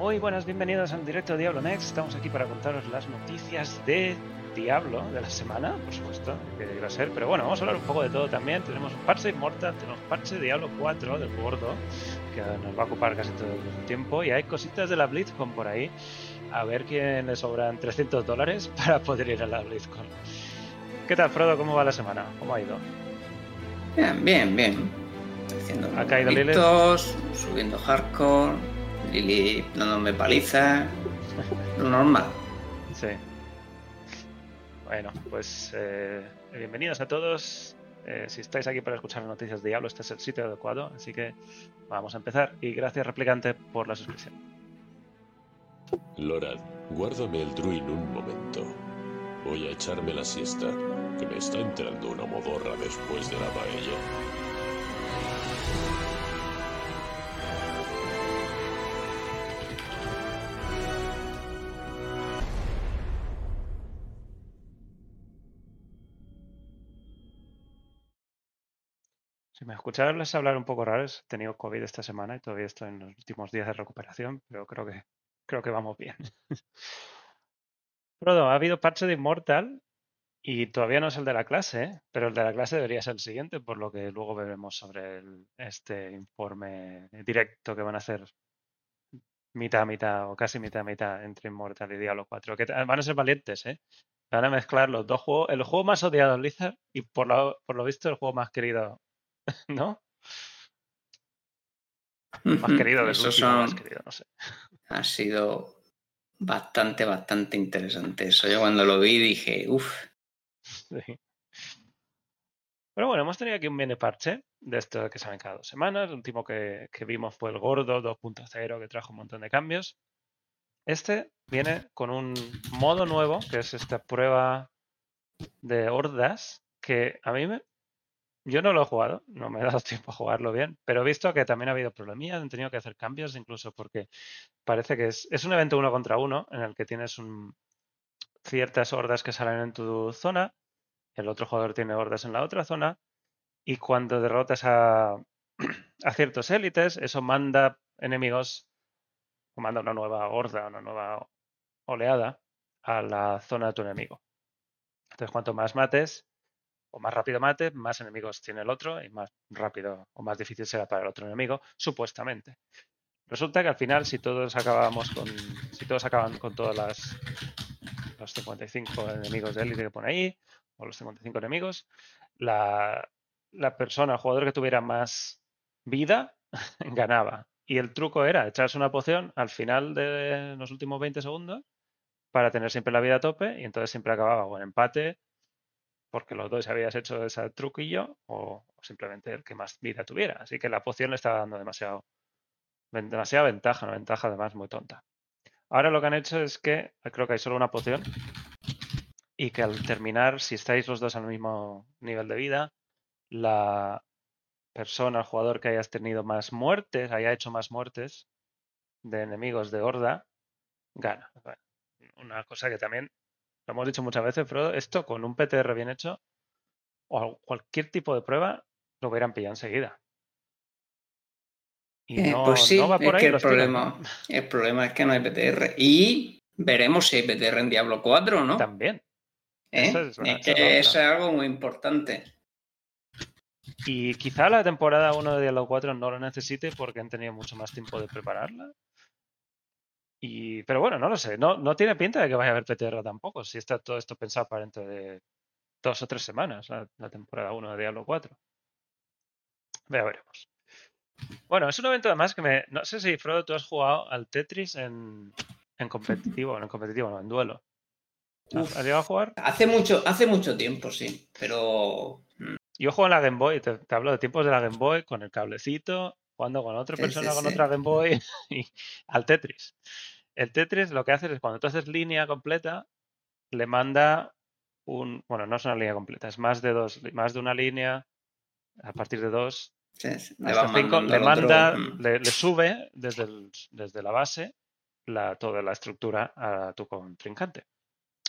Muy buenas, bienvenidos al directo de Diablo Next. Estamos aquí para contaros las noticias de Diablo de la semana, por supuesto, que iba a ser. Pero bueno, vamos a hablar un poco de todo también. Tenemos parche Immortal, tenemos parche Diablo 4 del gordo, que nos va a ocupar casi todo el tiempo. Y hay cositas de la BlizzCon por ahí. A ver quién le sobran 300 dólares para poder ir a la BlizzCon. ¿Qué tal, Frodo? ¿Cómo va la semana? ¿Cómo ha ido? Bien, bien, bien. Haciendo ¿Ha caído Lilith? subiendo hardcore, Lili dándome paliza. Lo normal. Sí. Bueno, pues eh, bienvenidos a todos. Eh, si estáis aquí para escuchar las noticias de Diablo, este es el sitio adecuado. Así que vamos a empezar. Y gracias, replicante, por la suscripción. Loran, guárdame el druin un momento. Voy a echarme la siesta, que me está entrando una modorra después de la paella. Si me escucháis hablar un poco raros, he tenido COVID esta semana y todavía estoy en los últimos días de recuperación, pero creo que, creo que vamos bien. Frodo, ha habido parche de Immortal y todavía no es el de la clase, ¿eh? pero el de la clase debería ser el siguiente, por lo que luego veremos sobre el- este informe directo que van a hacer mitad, mitad o casi mitad, mitad entre Immortal y Diablo 4, que ta- van a ser valientes, ¿eh? Van a mezclar los dos juegos, el juego más odiado de Blizzard y por lo, por lo visto el juego más querido, ¿no? Más querido del Esos último, más son- querido, no sé. Ha sido bastante, bastante interesante eso. Yo cuando lo vi dije, uff, Sí. Pero bueno, hemos tenido aquí un mini parche de esto que salen cada dos semanas. El último que, que vimos fue el Gordo 2.0 que trajo un montón de cambios. Este viene con un modo nuevo, que es esta prueba de hordas, que a mí me... Yo no lo he jugado, no me he dado tiempo a jugarlo bien, pero he visto que también ha habido problemillas, han tenido que hacer cambios incluso porque parece que es, es un evento uno contra uno en el que tienes un, ciertas hordas que salen en tu zona, el otro jugador tiene hordas en la otra zona, y cuando derrotas a, a ciertos élites, eso manda enemigos, o manda una nueva horda, una nueva oleada a la zona de tu enemigo. Entonces, cuanto más mates, o más rápido mates, más enemigos tiene el otro, y más rápido o más difícil será para el otro enemigo, supuestamente. Resulta que al final, si todos acabamos con. Si todos acaban con todas las. los 55 enemigos de élite que pone ahí, o los 55 enemigos, la, la persona, el jugador que tuviera más vida, ganaba. Y el truco era echarse una poción al final de los últimos 20 segundos para tener siempre la vida a tope, y entonces siempre acababa o empate, porque los dos habías hecho ese truquillo, o, simplemente el que más vida tuviera. Así que la poción le estaba dando demasiado demasiada ventaja, una ventaja además muy tonta. Ahora lo que han hecho es que creo que hay solo una poción y que al terminar, si estáis los dos al mismo nivel de vida, la persona, el jugador que hayas tenido más muertes, haya hecho más muertes de enemigos de horda, gana. Una cosa que también lo hemos dicho muchas veces, Frodo, esto con un PTR bien hecho o cualquier tipo de prueba lo hubieran pillado enseguida. Y Eh, no, pues sí, no va es por ahí que el problema, el problema es que no hay PTR. Y veremos si hay PTR en Diablo 4 no. También. ¿eh? es que eso es algo muy importante. Y quizá la temporada 1 de Diablo 4 no lo necesite porque han tenido mucho más tiempo de prepararla. Y, pero bueno, no lo sé. No, no tiene pinta de que vaya a haber PTR tampoco. Si está todo esto pensado para dentro de dos o tres semanas, la, la temporada 1 de Diablo 4. Ya veremos. Bueno, es un evento además que me. No sé si, Frodo, tú has jugado al Tetris en, en competitivo. No en competitivo, no, en duelo. ¿Has, Uf. has llegado a jugar? Hace mucho, hace mucho tiempo, sí. Pero mm, Yo juego en la Game Boy, te, te hablo de tiempos de la Game Boy con el cablecito, jugando con otra persona sí, con otra Game Boy y al Tetris. El Tetris lo que hace es cuando tú haces línea completa, le manda un, bueno, no es una línea completa, es más de dos, más de una línea, a partir de dos, le cinco, le manda, mm. le, le sube desde, el- desde la base la, toda la estructura a tu contrincante.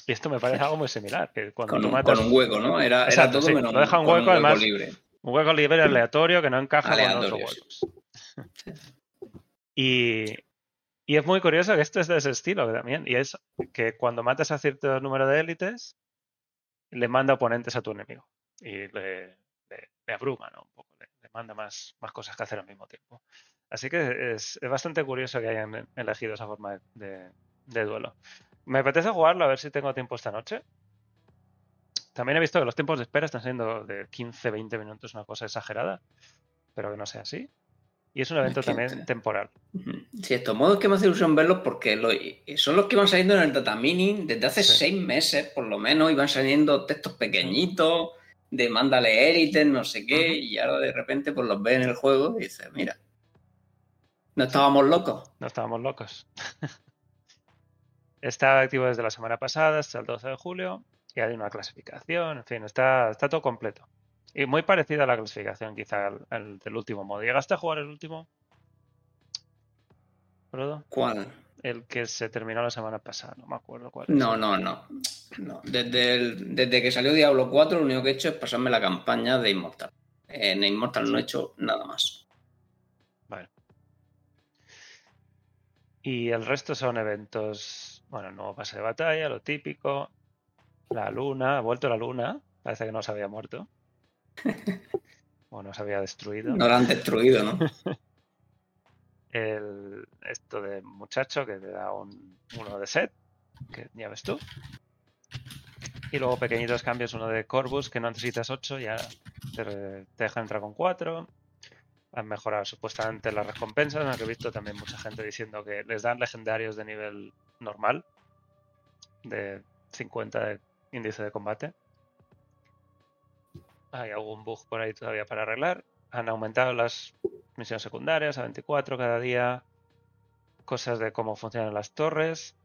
Y esto me parece algo muy similar, que cuando con, un, matas con un hueco, ¿no? Era, era todo sí, menos lo deja un hueco, además, libre. un hueco libre aleatorio que no encaja con los huecos. Y, Y es muy curioso que esto es de ese estilo también. Y es que cuando matas a cierto número de élites, le manda oponentes a tu enemigo. Y le, le, abruma, ¿no? Un poco, le, manda más, más cosas que hacer al mismo tiempo. Así que es, bastante curioso que hayan elegido esa forma de, de duelo. Me apetece jugarlo a ver si tengo tiempo esta noche. También he visto que los tiempos de espera están siendo de 15-20 minutos, una cosa exagerada. Pero que no sea así. Y es un evento también temporal. Sí, estos modos que me hace ilusión verlos porque son los que iban saliendo en el data mini desde hace seis meses, por lo menos, iban saliendo textos pequeñitos de mándale élites, no sé qué, y ahora de repente pues los ves en el juego y dices, mira, no estábamos locos. No estábamos locos. está activo desde la semana pasada hasta el 12 de julio y hay una clasificación, en fin, está, está todo completo. Y muy parecida a la clasificación, quizá, al, del último modo. ¿Llegaste a jugar el último? ¿Cuál? El que se terminó la semana pasada, no me acuerdo cuál. No, no, no. no. Desde, desde que salió Diablo 4, lo único que he hecho es pasarme la campaña de Immortal. En Immortal no he hecho nada más. Vale. Y el resto son eventos, bueno, nuevo pase de batalla, lo típico. La luna, ha vuelto la luna, parece que no se había muerto. o no se había destruido. No lo han destruido, ¿no? El, esto de muchacho que te da un, uno de set, que ya ves tú. Y luego pequeñitos cambios, uno de Corvus, que no necesitas 8, ya te, te deja entrar con 4. Han mejorado supuestamente las recompensas, aunque he visto también mucha gente diciendo que les dan legendarios de nivel normal, de 50 de índice de combate. Hay algún bug por ahí todavía para arreglar. Han aumentado las misiones secundarias a 24 cada día. Cosas de cómo funcionan las torres.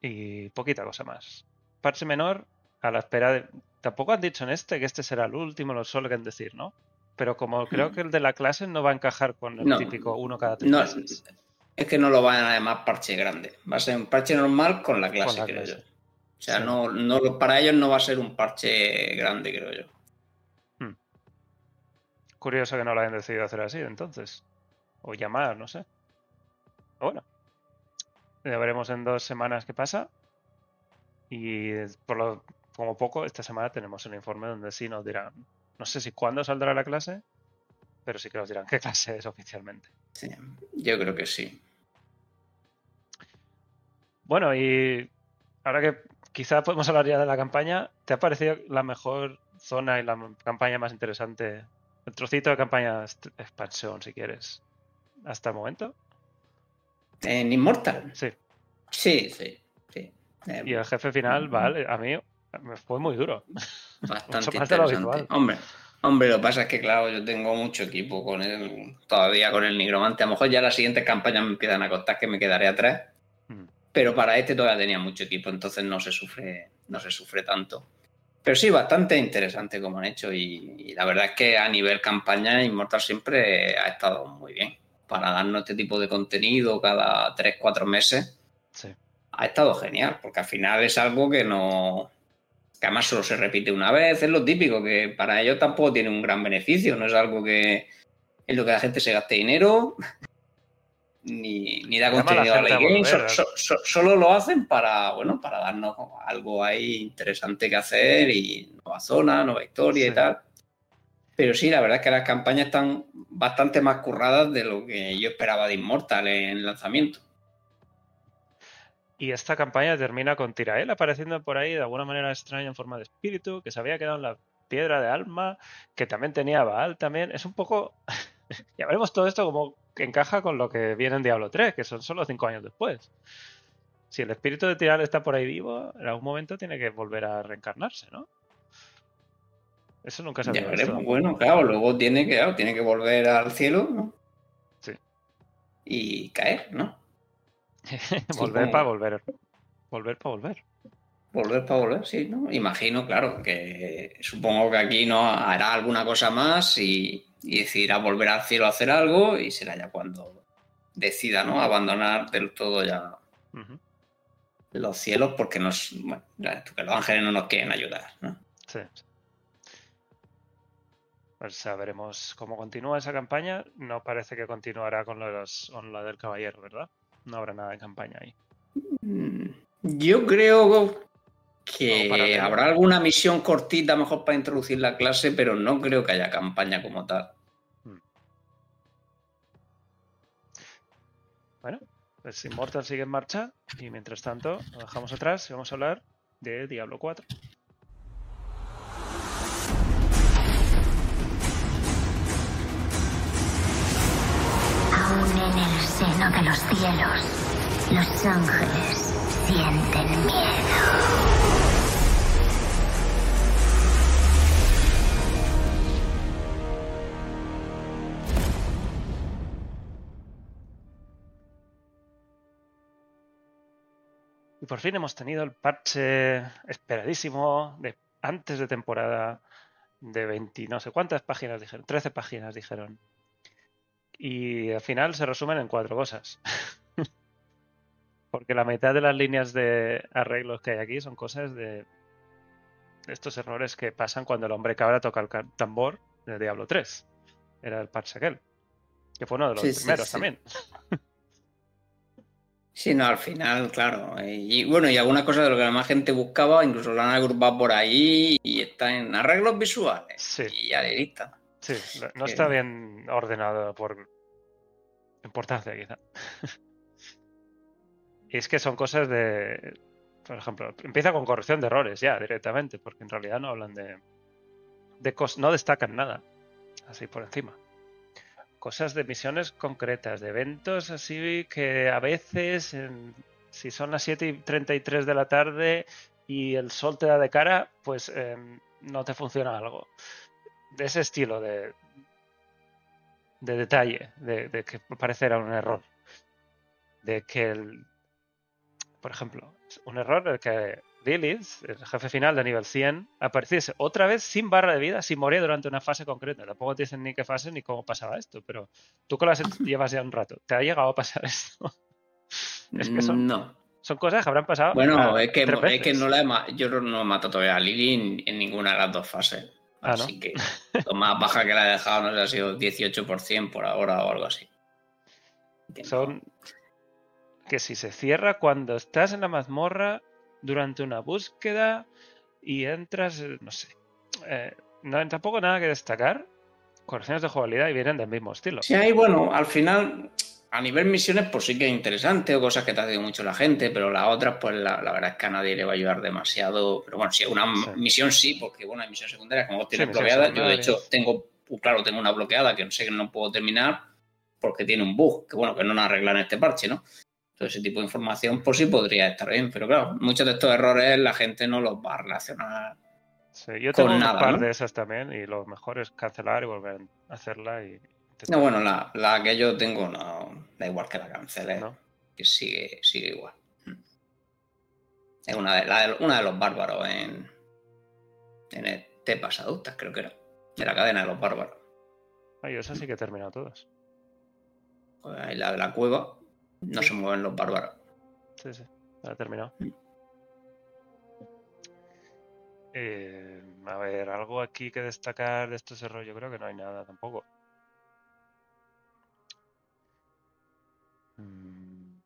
Y poquita cosa más. Parche menor a la espera de... Tampoco han dicho en este que este será el último, lo suelen decir, ¿no? Pero como creo hmm. que el de la clase no va a encajar con el típico uno cada tres meses. Es que no lo van a llamar parche grande. Va a ser un parche normal con la clase, creo yo. O sea, no, no, para ellos no va a ser un parche grande, creo yo. Hmm. Curioso que no lo hayan decidido hacer así, entonces. O llamar, no sé. Bueno. Ya veremos en dos semanas qué pasa. Y por lo, como poco, esta semana tenemos un informe donde sí nos dirán. No sé si cuándo saldrá la clase, pero sí que nos dirán qué clase es oficialmente. Sí, yo creo que sí. Bueno, y ahora que quizás podemos hablar ya de la campaña. ¿Te ha parecido la mejor zona y la campaña más interesante? El trocito de campaña expansión, si quieres, hasta el momento. ¿En Immortal? Sí. Sí, sí. sí. y el jefe final, vale, a mí me fue muy duro. Bastante interesante. Hombre, hombre, lo que pasa es que, claro, yo tengo mucho equipo con él, todavía con el nigromante. A lo mejor ya las siguientes campañas me empiezan a costar que me quedaré atrás pero para este todavía tenía mucho equipo, entonces no se sufre, no se sufre tanto. Pero sí, bastante interesante como han hecho y, la verdad es que a nivel campaña Immortal siempre ha estado muy bien. Para darnos este tipo de contenido cada 3-4 meses, ha estado genial, porque al final es algo que no... que además solo se repite una vez, es lo típico, que para ellos tampoco tiene un gran beneficio, no es algo que en lo que la gente se gaste dinero, ni, ni da contenido a la game, solo lo hacen para, bueno, para darnos algo ahí interesante que hacer y nueva zona, nueva historia y tal. Pero sí, la verdad es que las campañas están bastante más curradas de lo que yo esperaba de Immortal en lanzamiento. Y esta campaña termina con Tirael apareciendo por ahí de alguna manera extraña en forma de espíritu, que se había quedado en la piedra de alma, que también tenía Baal también. Es un poco... ya veremos todo esto como que encaja con lo que viene en Diablo 3, que son solo cinco años después. Si el espíritu de Tiral está por ahí vivo, en algún momento tiene que volver a reencarnarse, ¿no? Eso nunca se había visto. Bueno, claro, luego tiene que, tiene que volver al cielo, ¿no? Sí. Y caer, ¿no? volver para volver. Volver para volver. Volver para volver, sí, ¿no? Imagino, claro, que supongo que aquí no hará alguna cosa más y, y decidirá volver al cielo a hacer algo y será ya cuando decida ¿no? abandonar del todo ya los cielos porque nos, bueno, que los ángeles no nos quieren ayudar. ¿no? Sí. pues sabremos cómo continúa esa campaña. No parece que continuará con lo, con lo del caballero, ¿verdad? No habrá nada de campaña ahí. Mm, yo creo que habrá alguna misión cortita mejor para introducir la clase, pero no creo que haya campaña como tal. Hmm. Bueno, pues Immortal sigue en marcha y mientras tanto lo dejamos atrás y vamos a hablar de Diablo 4. Aún en el seno de los cielos, los ángeles sienten miedo. Y por fin hemos tenido el parche esperadísimo de antes de temporada de 20, no sé cuántas páginas dijeron, 13 páginas dijeron. Y al final se resumen en cuatro cosas. Porque la mitad de las líneas de arreglos que hay aquí son cosas de estos errores que pasan cuando el hombre cabra toca el tambor de Diablo 3. Era el parche aquel. Que fue uno de los primeros también. Sí, no, al final, claro. Eh, y bueno, y alguna cosa de lo que la más gente buscaba, incluso lo han agrupado por ahí y está en arreglos visuales. Sí. Y ya le Sí, no está bien ordenado por importancia, quizá. y es que son cosas de. Por ejemplo, empieza con corrección de errores ya directamente, porque en realidad no hablan de. de no destacan nada. Así por encima cosas de misiones concretas, de eventos así que a veces, si son las 7 y 33 de la tarde y el sol te da de cara, pues em, no te funciona algo. De ese estilo de, de detalle, de, de que parecerá un error. De que el, por ejemplo, un error el que Lilith, el jefe final de nivel 100, apareciese otra vez sin barra de vida, sin morir durante una fase concreta. Tampoco te dicen ni qué fase ni cómo pasaba esto, pero tú que las llevas ya un rato, ¿te ha llegado a pasar esto? es que son, no. son cosas que habrán pasado. Bueno, es, que, es que no la he, yo no he matado todavía a Lily en, ninguna de las dos fases. Ah, así que lo más baja que la he dejado no sé, ha sido 18% por ahora o algo así. Son que si se cierra cuando estás en la mazmorra durante una búsqueda y entras, eh, no sé. Eh, no, tampoco nada que destacar. Correcciones de jugabilidad y vienen del mismo estilo. Sí, ahí, bueno, al final, a nivel misiones, pues sí que es interesante o cosas que te ha dicho mucho la gente, pero las otras, pues la, verdad es que a nadie le va a ayudar demasiado. Pero bueno, si es una misión sí, porque bueno, hay misiones secundarias, como vos tienes bloqueada, yo de hecho tengo, uh, claro, tengo una bloqueada que no sé que no puedo terminar porque tiene un bug, que bueno, que no nos arreglan este parche, ¿no? Todo ese tipo de información, pues sí podría estar bien, pero claro, muchos de estos errores la gente no los va a relacionar. Sí, yo tengo un par de esas también y lo mejor es cancelar y volver a hacerla y. No, bueno, la, la, que yo tengo no da igual que la cancele, que sigue, sigue igual. Es una de, la, una de los bárbaros en, en el Tepas Adultas, creo que era. De la cadena de los bárbaros. Ay, esa sí que he terminado todas. Pues la de la cueva, no se mueven los bárbaros. Sí, sí, ya he terminado. Mm. Eh, a ver, algo aquí que destacar de estos errores, yo creo que no hay nada tampoco. Mm,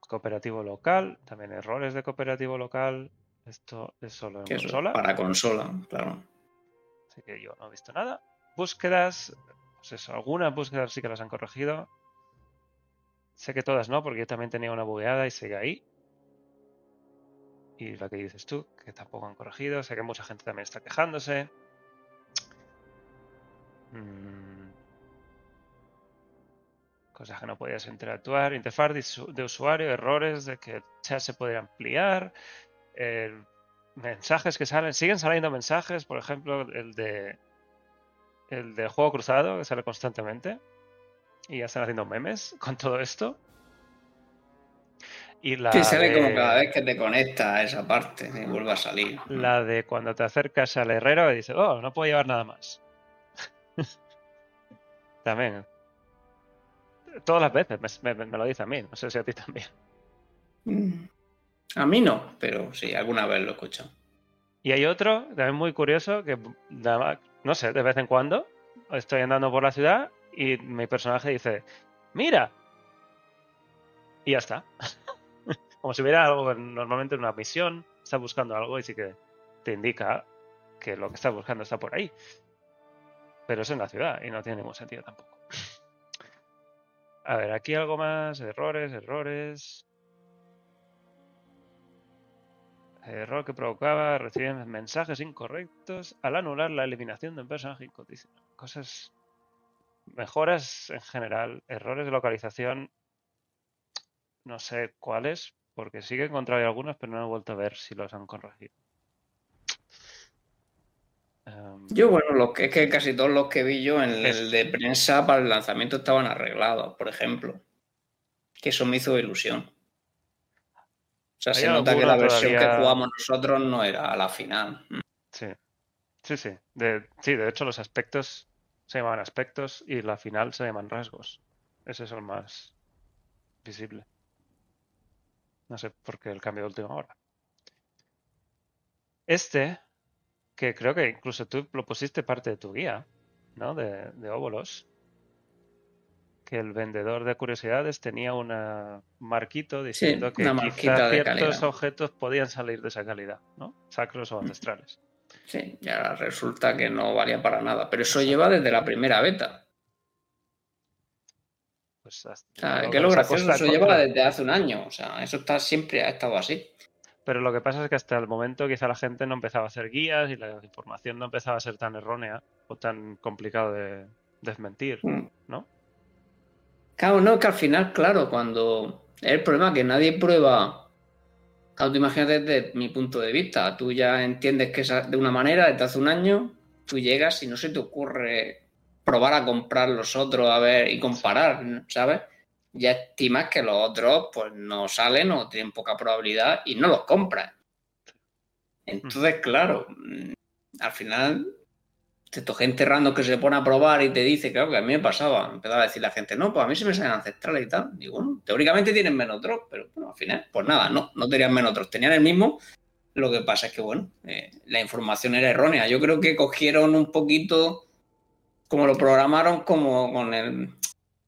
cooperativo local, también errores de cooperativo local. Esto es solo en consola. Para consola, claro. Así que yo no he visto nada. Búsquedas, pues eso, algunas búsquedas sí que las han corregido. Sé que todas no, porque yo también tenía una bugueada y sigue ahí. Y la que dices tú, que tampoco han corregido. Sé que mucha gente también está quejándose. Mm. Cosas que no podías interactuar. Interfaz de usuario, errores de que el chat se puede ampliar. mensajes que salen. Siguen saliendo mensajes, por ejemplo, el de. El de juego cruzado, que sale constantemente y ya están haciendo memes con todo esto. Y la sí, sale como cada vez que te conectas a esa parte y vuelve a salir. La de cuando te acercas al herrero y dices, oh, no puedo llevar nada más. también. Todas las veces me, lo dice a mí, no sé si a ti también. Mm. A mí no, pero sí, alguna vez lo he escuchado. Y hay otro, también muy curioso, que no sé, de vez en cuando estoy andando por la ciudad y mi personaje dice, mira. Y ya está. Como si hubiera algo normalmente en una misión, está buscando algo y sí que te indica que lo que estás buscando está por ahí. Pero es en la ciudad y no tiene ningún sentido tampoco. A ver, aquí algo más. Errores, errores. Error que provocaba recibir mensajes incorrectos al anular la eliminación de un personaje incondicional. Cosas. Mejoras en general. Errores de localización. No sé cuáles, porque sí que he encontrado algunos, pero no he vuelto a ver si los han corregido. Em, yo, bueno, lo que, es que casi todos los que vi yo en el de prensa para el lanzamiento estaban arreglados, por ejemplo. Que eso me hizo ilusión. O sea, se nota que la versión que jugamos nosotros no era la final. Sí, sí, sí. De, sí, de hecho los aspectos se llaman aspectos y la final se llaman rasgos. Ese es el más visible. No sé por qué el cambio de última hora. Este que creo que incluso tú lo pusiste parte de tu guía, ¿no? De, de óvulos. Que el vendedor de curiosidades tenía un marquito diciendo que quizá ciertos objetos podían salir de esa calidad, ¿no? Sacros o ancestrales. Sí, ya resulta que no valía para nada. Pero eso lleva desde la primera beta. Pues hasta, que lo gracioso, eso lleva desde hace un año. O sea, eso está siempre ha estado así. Pero lo que pasa es que hasta el momento quizá la gente no empezaba a hacer guías y la información no empezaba a ser tan errónea o tan complicado de desmentir, mm. ¿no? Claro, no, que al final, claro, cuando es el problema que nadie prueba. Claro, tú imagínate desde mi punto de vista, tú ya entiendes que es de una manera desde hace un año, tú llegas y no se te ocurre probar a comprar los otros, a ver y comparar, ¿sabes? ya estimas que los otros pues no salen o tienen poca probabilidad y no los compras. Entonces, claro, mm, al final, esto gente random que se pone a probar y te dice, claro, que a mí me pasaba, empezaba a decir la gente, no, pues a mí se me salen ancestrales y tal. Digo, bueno, teóricamente tienen menos drops, pero bueno, al final, pues nada, no, no tenían menos drops, tenían el mismo. Lo que pasa es que, bueno, eh, la información era errónea. Yo creo que cogieron un poquito, como lo programaron, como con el,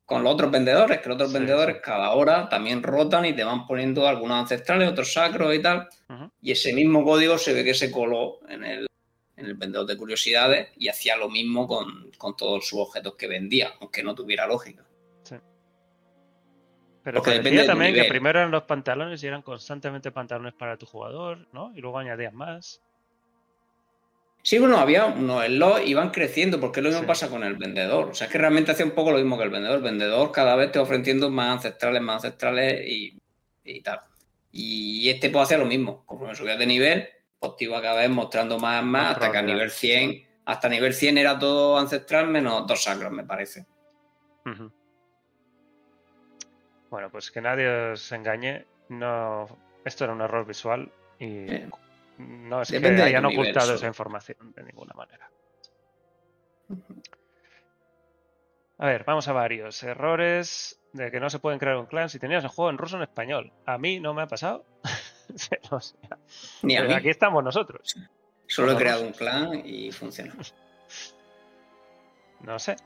con los otros vendedores, que los otros vendedores cada hora también rotan y te van poniendo algunos ancestrales, otros sacros y tal. Y ese mismo código se ve que se coló en el, en el vendedor de curiosidades y hacía lo mismo con, todos sus objetos que vendía, aunque no tuviera lógica. Sí. Pero depende también que primero eran los pantalones y eran constantemente pantalones para tu jugador, ¿no? Y luego añadías más. Sí, bueno, había unos slots iban creciendo, porque lo mismo pasa con el vendedor. O sea, es que realmente hace un poco lo mismo que el vendedor. El vendedor cada vez te va ofreciendo más ancestrales, más ancestrales y, tal. Y este puede hacer lo mismo. Como me subías de nivel, iba cada vez mostrando más más, hasta que a nivel 100, hasta nivel 100 era todo ancestral menos dos sacros, me parece. Bueno, pues que nadie os engañe. No, esto era un error visual y no es que hayan ocultado esa información de ninguna manera. A ver, vamos a varios. Errores de que no se pueden crear un clan si tenías el juego en ruso o en español. A mí no me ha pasado. Ni a mí. aquí estamos nosotros. Solo he creado un clan y funciona. No sé.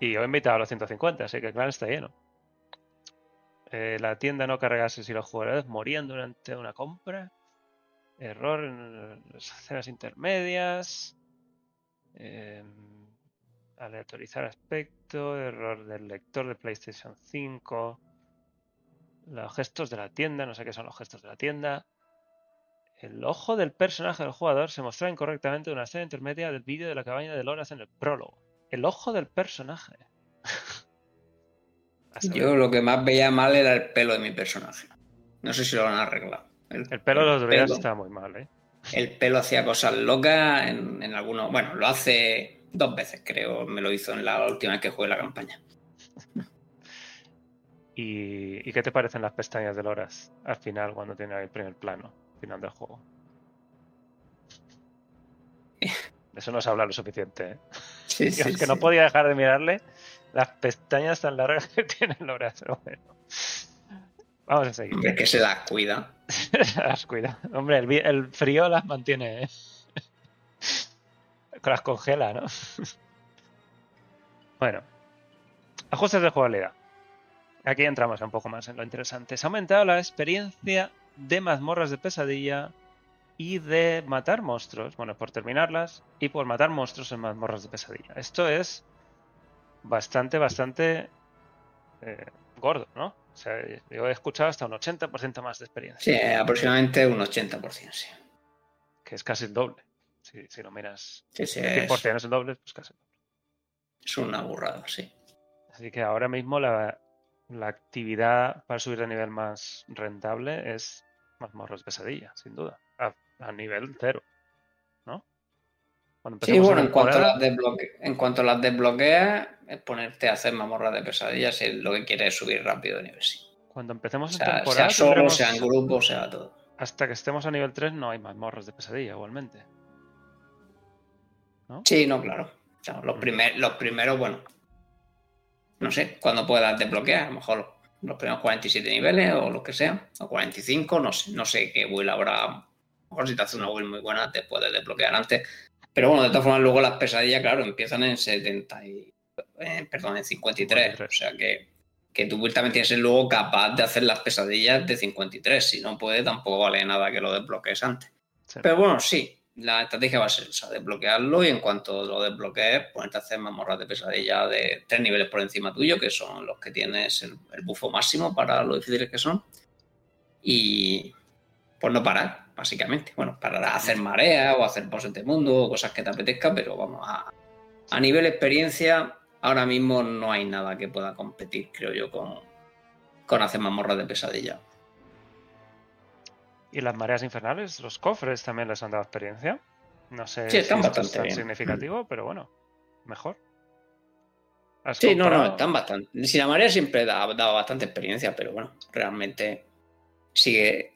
Y he invitado a los 150, así que el clan está lleno. Eh, la tienda no cargase si los jugadores morían durante una compra. Error en las escenas intermedias. Em, aleatorizar aspecto. Error del lector de PlayStation 5. Los gestos de la tienda. No sé qué son los gestos de la tienda. El ojo del personaje del jugador se mostró incorrectamente en una escena intermedia del vídeo de la cabaña de Loras en el prólogo. El ojo del personaje. Yo lo que más veía mal era el pelo de mi personaje. No sé si lo han arreglado. El, pelo de los druidas está muy mal, ¿eh? El pelo hacía cosas locas en, en algunos. Bueno, lo hace dos veces, creo. Me lo hizo en la última vez que jugué la campaña. ¿Y, qué te parecen las pestañas de Loras al final, cuando tiene el primer plano, final del juego? De eso no se habla lo suficiente. ¿eh? Sí, sí, es que no podía dejar de mirarle las pestañas tan largas que tiene Loras. Bueno. Vamos a seguir. Es que se las cuida. se las cuida. Hombre, el, frío las mantiene. ¿eh? las congela, ¿no? bueno, ajustes de jugabilidad. Aquí entramos un poco más en lo interesante. Se ha aumentado la experiencia de mazmorras de pesadilla y de matar monstruos. Bueno, por terminarlas y por matar monstruos en mazmorras de pesadilla. Esto es bastante, bastante eh, gordo, ¿no? O sea, yo he escuchado hasta un 80% más de experiencia. Sí, aproximadamente un 80%, sí. Que es casi el doble. Si, si lo miras. Sí, sí, es... es el doble, pues casi el doble. Es una burrada, sí. Así que ahora mismo la, la actividad para subir de nivel más rentable es mazmorras de pesadilla, sin duda. A, nivel cero. ¿No? sí, bueno, en cuanto, las en cuanto las desbloqueas, es ponerte a hacer mazmorras de pesadilla si lo que quieres es subir rápido de nivel, sí. Cuando empecemos en temporada. Sea solo, sea en grupo, sea todo. Hasta que estemos a nivel 3 no hay mazmorras de pesadilla, igualmente. ¿No? Sí, no, claro. los, primer, los primeros, bueno, no sé, cuando puedas desbloquear, a lo mejor los primeros 47 niveles o lo que sea, o 45, no sé, no sé qué build habrá. A lo mejor si te hace una build muy buena te puedes desbloquear antes. Pero bueno, de todas formas, luego las pesadillas, claro, empiezan en 70 y, eh, perdón, en 53. O sea que, que tu build también tienes que ser luego capaz de hacer las pesadillas de 53. Si no puede, tampoco vale nada que lo desbloquees antes. Pero bueno, sí, la estrategia va a ser esa, desbloquearlo y en cuanto lo desbloquees, ponerte a hacer mazmorras de pesadilla de tres niveles por encima tuyo, que son los que tienes el, bufo máximo para lo difíciles que son. Y pues no parar, básicamente. Bueno, parar a hacer marea o hacer bosses de mundo o cosas que te apetezca, pero vamos, a, a nivel experiencia, ahora mismo no hay nada que pueda competir, creo yo, con, con hacer mazmorras de pesadilla. Y las mareas infernales, los cofres también les han dado experiencia. No sé si es tan significativo, pero bueno, mejor. Sí, no, no, están bastante. Si la marea siempre ha dado bastante experiencia, pero bueno, realmente sigue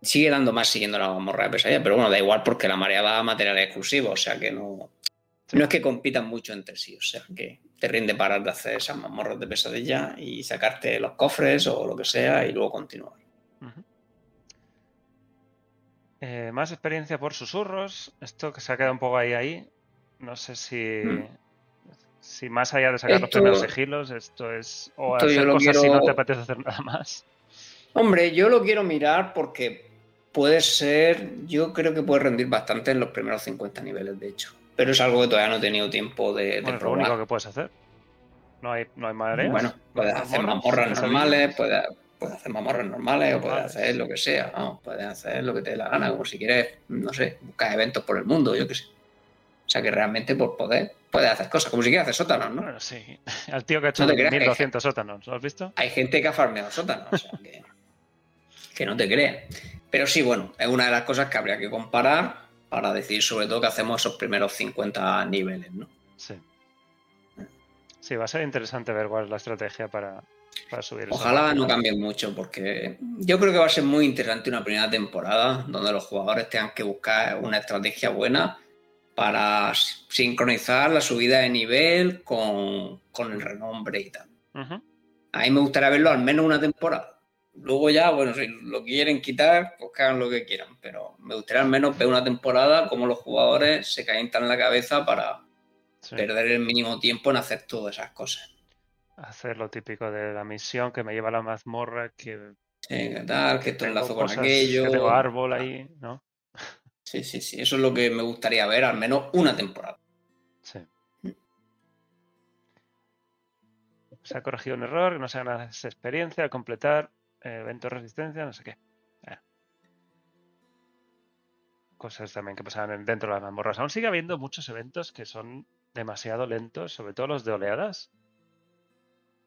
sigue dando más siguiendo la morra de pesadilla, pero bueno, da igual porque la marea da material exclusivo, o sea que no, no es que compitan mucho entre sí, o sea que te rinde parar de hacer esas mazmorras de pesadilla y sacarte los cofres o lo que sea y luego continuar. Eh, más experiencia por susurros. Esto que se ha quedado un poco ahí ahí. No sé si. Mm. Si más allá de sacar los primeros sigilos, esto es. O hacer cosas si no te apetece hacer nada más. Hombre, yo lo quiero mirar porque puede ser. Yo creo que puede rendir bastante en los primeros 50 niveles, de hecho. Pero es algo que todavía no he tenido tiempo de, Es lo único que puedes hacer. No hay, no hay madre. Bueno, puedes hacer mazmorras normales, puedes puedes hacer mamorras normales o puedes hacer lo que sea, ¿no? puedes hacer lo que te dé la gana, como si quieres, no sé, buscar eventos por el mundo, yo qué sé. O sea que realmente por poder puedes hacer cosas, como si quieres hacer sótanos, ¿no? Bueno, sí. Al tío que ha hecho 1200 sótanos, ¿lo has visto? Hay gente que ha farmeado sótanos, o sea que, que no te creas. Pero sí, bueno, es una de las cosas que habría que comparar para decir sobre todo que hacemos esos primeros 50 niveles, ¿no? Sí. Sí, va a ser interesante ver cuál es la estrategia para, Ojalá no cambien mucho, porque yo creo que va a ser muy interesante una primera temporada donde los jugadores tengan que buscar una estrategia buena para sincronizar la subida de nivel con, el renombre y tal. A mí me gustaría verlo al menos una temporada. Luego ya, bueno, si lo quieren quitar, pues que hagan lo que quieran. Pero me gustaría al menos ver una temporada como los jugadores se calientan la cabeza para perder el mínimo tiempo en hacer todas esas cosas hacer lo típico de la misión que me lleva a la mazmorra, que. Sí, tal, que esto enlazo con aquello. Que tengo árbol ahí, ¿no? Sí, sí, sí. Eso es lo que me gustaría ver, al menos una temporada. Sí. Mm. Se ha corregido un error, que no se gana esa experiencia al completar eh, eventos resistencia, no sé qué. Eh. Cosas también que pasaban dentro de las mazmorras. Aún sigue habiendo muchos eventos que son demasiado lentos, sobre todo los de oleadas.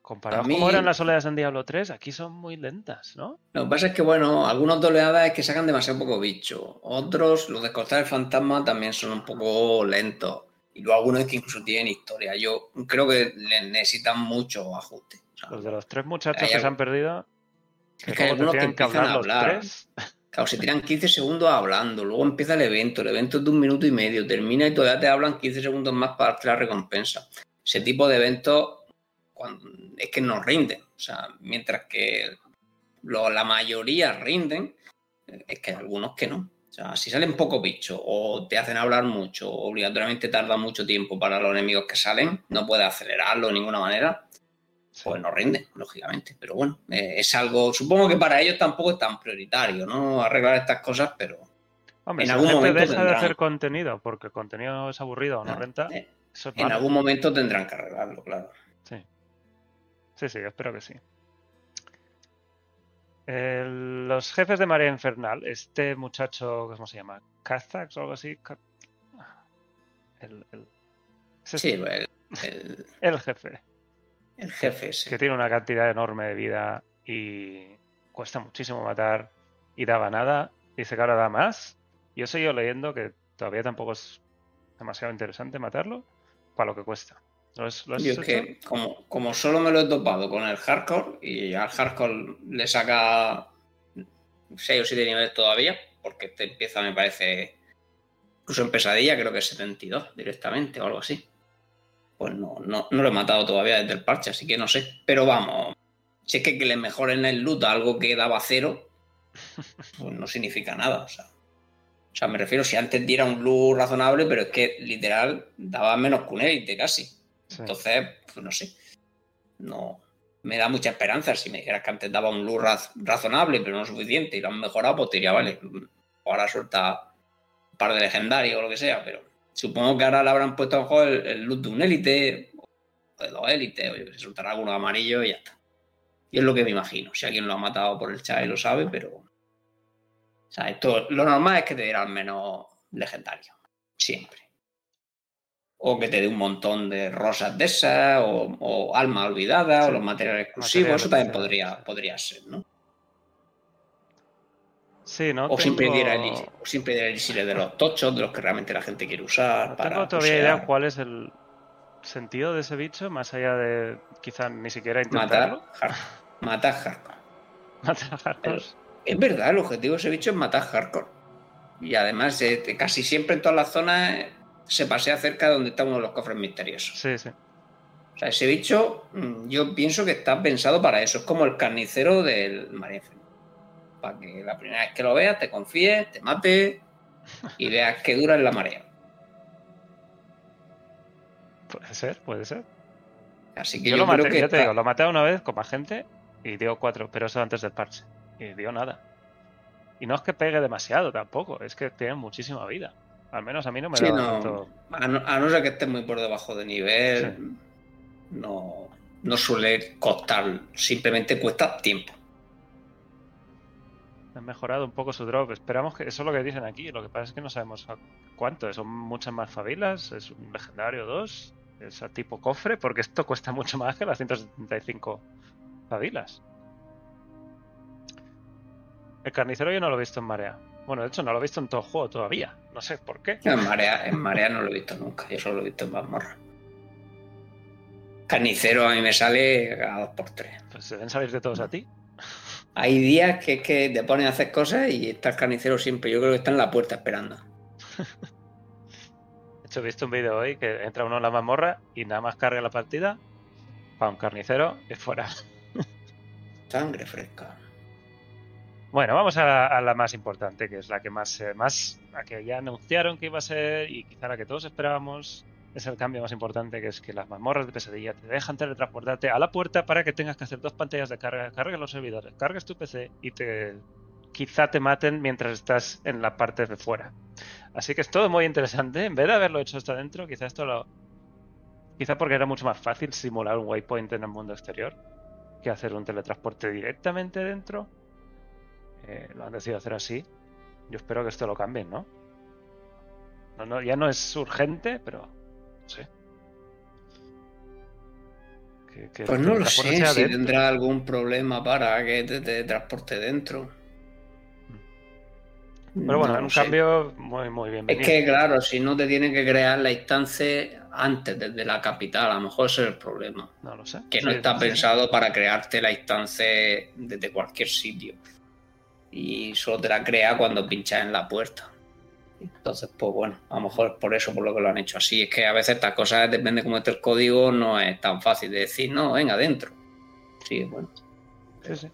Comparado con cómo eran las oleadas en Diablo 3, aquí son muy lentas, ¿no? Lo que pasa es que, bueno, algunos oleadas es que sacan demasiado poco bicho. Otros, los de cortar el fantasma, también son un poco lentos. Y luego algunos que incluso tienen historia. Yo creo que necesitan mucho ajuste. los de los tres muchachos que se han perdido. es que hay algunos que empiezan a hablar. Claro, se tiran 15 segundos hablando, luego empieza el evento, el evento es de un minuto y medio, termina y todavía te hablan 15 segundos más para darte la recompensa. Ese tipo de eventos es que no rinden. O sea, mientras que la mayoría rinden, es que hay algunos que no. O sea, si salen pocos bichos o te hacen hablar mucho, o obligatoriamente tarda mucho tiempo para los enemigos que salen, no puedes acelerarlo de ninguna manera, pues no rinde, lógicamente. Pero bueno, eh, es algo, supongo que para ellos tampoco es tan prioritario, ¿no? Arreglar estas cosas, pero Hombre, en algún momento deja de hacer contenido porque el contenido es aburrido o no ah, renta. Eh, en algún momento tendrán que arreglarlo, claro. Sí. Sí, sí, espero que sí los jefes de Marea Infernal, este muchacho, ¿cómo se llama? ¿Kazax o algo así? El, sí, el, el, jefe. El jefe, Que tiene una cantidad enorme de vida y cuesta muchísimo matar y daba nada. Dice que ahora da más. Yo he seguido leyendo que todavía tampoco es demasiado interesante matarlo para lo que cuesta. ¿Lo Yo es que como, como solo me lo he topado con el hardcore y al hardcore le saca 6 o 7 niveles todavía, porque este empieza, me parece, incluso en pesadilla, creo que es 72 directamente o algo así. Pues no, no, lo he matado todavía desde el parche, así que no sé. Pero vamos, si es que, que le mejoren el loot a algo que daba cero, pues no significa nada. O sea, o sea, me refiero, si antes diera un loot razonable, pero es que literal daba menos que un élite casi. Entonces, pues no sé. No me da mucha esperanza. Si me dijeras que antes daba un luz razonable, pero no suficiente, y lo han mejorado, pues te diría, vale, ahora suelta un par de legendarios o lo que sea, pero supongo que ahora le habrán puesto a lo mejor el, loot de un élite, o de dos élites, o se soltará alguno amarillo y ya está. Y es lo que me imagino. Si alguien lo ha matado por el chat y lo sabe, pero. O sea, esto, lo normal es que te al menos legendario. Siempre o que te dé un montón de rosas de esas, o, alma olvidada, o los materiales exclusivos, eso también podría, podría ser, ¿no? Sí, ¿no? O, siempre diera el, o de los tochos, de los que realmente la gente quiere usar. No tengo todavía idea cuál es el sentido de ese bicho, más allá de quizás ni siquiera intentarlo. Matar, hardcore. Matar hardcore. Es verdad, el objetivo de ese bicho es matar hardcore. Y además, eh, casi siempre en todas las zonas se pasea cerca de donde está uno de los cofres misteriosos. Sí, sí. O sea, ese bicho, mm, yo pienso que está pensado para eso. Es como el carnicero del María Para que la primera vez que lo veas te confíes, te mate y veas que dura en la marea. Puede ser, puede ser. Así que yo, lo maté, te digo, lo maté una vez con más gente y dio cuatro, pero eso antes del parche. Y dio nada. Y no es que pegue demasiado tampoco, es que tiene muchísima vida. Al menos a mí no me da no, a, no, ser que esté muy por debajo de nivel, no, no suele costar, simplemente cuesta tiempo. Han mejorado un poco su drop. Esperamos que eso es lo que dicen aquí. Lo que pasa es que no sabemos cuánto. Son muchas más fabilas. Es un legendario 2. Es a tipo cofre. Porque esto cuesta mucho más que las 175 fabilas. El carnicero yo no lo he visto en marea. Bueno, de hecho no lo he visto en todo el juego todavía. No sé por qué. En marea, en marea no lo he visto nunca. Yo solo lo he visto en mazmorra. Carnicero a mí me sale a dos por tres. Pues se deben salir de todos a ti. Hay días que es que te ponen a hacer cosas y está el carnicero siempre. Yo creo que está en la puerta esperando. De hecho, he visto un vídeo hoy que entra uno en la mazmorra y nada más carga la partida para un carnicero y fuera. Sangre fresca. Bueno, vamos a la, más importante, que es la que más, eh, más, la que ya anunciaron que iba a ser y quizá la que todos esperábamos. Es el cambio más importante, que es que las mazmorras de pesadilla te dejan teletransportarte a la puerta para que tengas que hacer dos pantallas de carga, cargues los servidores, cargues tu PC y te quizá te maten mientras estás en la parte de fuera. Así que es todo muy interesante. En vez de haberlo hecho hasta adentro, quizá esto lo. Quizá porque era mucho más fácil simular un waypoint en el mundo exterior que hacer un teletransporte directamente dentro eh, lo han decidido hacer así. Yo espero que esto lo cambien, ¿no? no, ya no es urgente, pero no sé. pues no lo sé, si tendrá algún problema para que te, transporte dentro. Mm. Pero bueno, un cambio muy, muy bien. Es que claro, si no te tienen que crear la instancia antes desde la capital, a lo mejor ese es el problema. No lo sé. Que no está pensado para crearte la instancia desde cualquier sitio y solo te la crea cuando pinchas en la puerta. Entonces, pues bueno, a lo mejor es por eso, por lo que lo han hecho así. Es que a veces estas cosas, depende cómo esté el código, no es tan fácil de decir, no, venga, adentro. Sí, bueno. Sí, sí.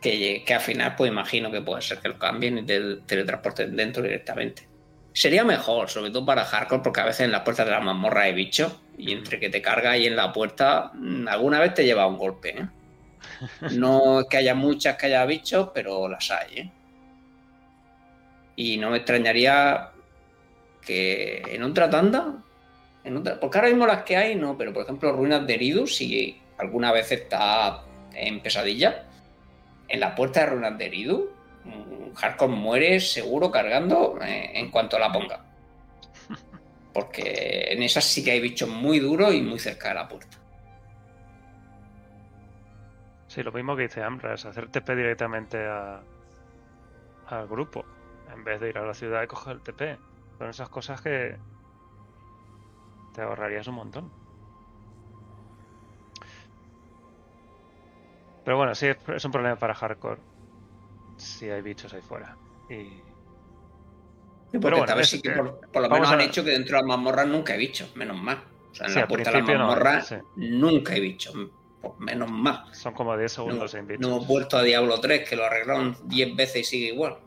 que, que al final pues imagino que puede ser que lo cambien y te teletransporten dentro directamente. Sería mejor, sobre todo para hardcore, porque a veces en las puertas de la mazmorra hay bichos y entre que te carga y en la puerta, alguna vez te lleva un golpe. ¿eh? No es que haya muchas que haya bichos, pero las hay. ¿eh? Y no me extrañaría que en otra tanda, en otra, porque ahora mismo las que hay no, pero por ejemplo Ruinas de Eridus, si alguna vez está en pesadilla, en la puerta de Ruinas de Eridus Hardcore muere seguro cargando eh, en cuanto la ponga. Porque en esas sí que hay bichos muy duros y muy cerca de la puerta. Sí, lo mismo que dice Amras, hacer TP directamente a, al grupo, en vez de ir a la ciudad y coger el TP. Son esas cosas que te ahorrarías un montón. Pero bueno, sí, es un problema para hardcore si hay bichos ahí fuera. Y... Pero bueno, vez sí que por, lo menos han hecho que dentro de las mazmorras nunca hay bichos, menos mal. O sea, en la puerta de las mazmorras nunca hay bichos, pues menos mal. Son como 10 segundos sin bichos. No hemos vuelto a Diablo 3, que lo arreglaron 10 veces y sigue igual.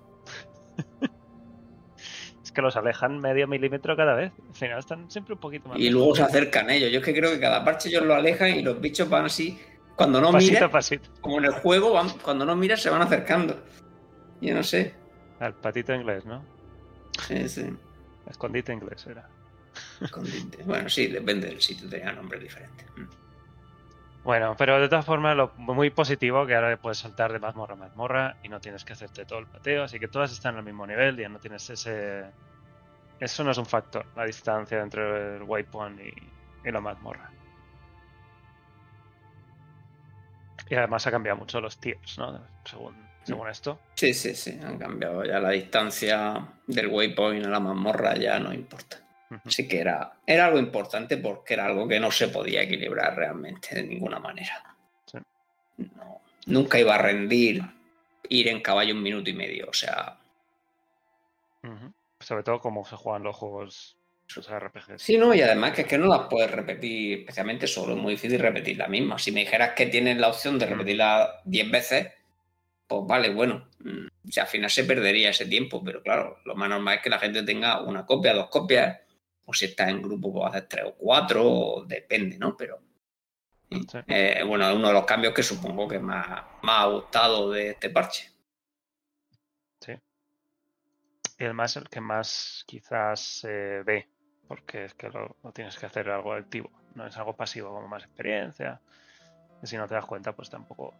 es que los alejan medio milímetro cada vez. Al final están siempre un poquito más. Y luego se acercan ellos. Yo es que creo que cada parche ellos lo alejan y los bichos van así. Cuando no miras, como en el juego, van, cuando no miras se van acercando. Yo no sé. Al patito inglés, ¿no? Sí, sí. Escondite inglés era. Escondite. Bueno, sí, depende del sitio, tenía nombre diferente. Bueno, pero de todas formas, lo muy positivo que ahora puedes saltar de mazmorra a mazmorra y no tienes que hacerte todo el pateo, así que todas están al mismo nivel, ya no tienes ese. Eso no es un factor, la distancia entre el waypoint y, y la mazmorra. Y además ha cambiado mucho los tiers, ¿no? Según según esto. Sí, sí, sí, han cambiado ya la distancia del waypoint a la mazmorra, ya no importa. Así que era, era algo importante porque era algo que no se podía equilibrar realmente de ninguna manera. nunca iba a rendir ir en caballo un minuto y medio, o sea. Sobre todo como se juegan los juegos esos RPGs. Sí, no, y además que es que no las puedes repetir, especialmente solo, es muy difícil repetir la misma. Si me dijeras que tienes la opción de repetirla 10 veces, pues vale, bueno, mm, si al final se perdería ese tiempo, pero claro, lo más normal es que la gente tenga una copia, dos copias, o si está en grupo, pues hacer tres o cuatro, depende, ¿no? Pero eh, bueno, es uno de los cambios que supongo que más, más ha gustado de este parche. Sí. Y además el que más quizás se ve, porque es que lo, tienes que hacer algo activo, no es algo pasivo como más experiencia. Y si no te das cuenta, pues tampoco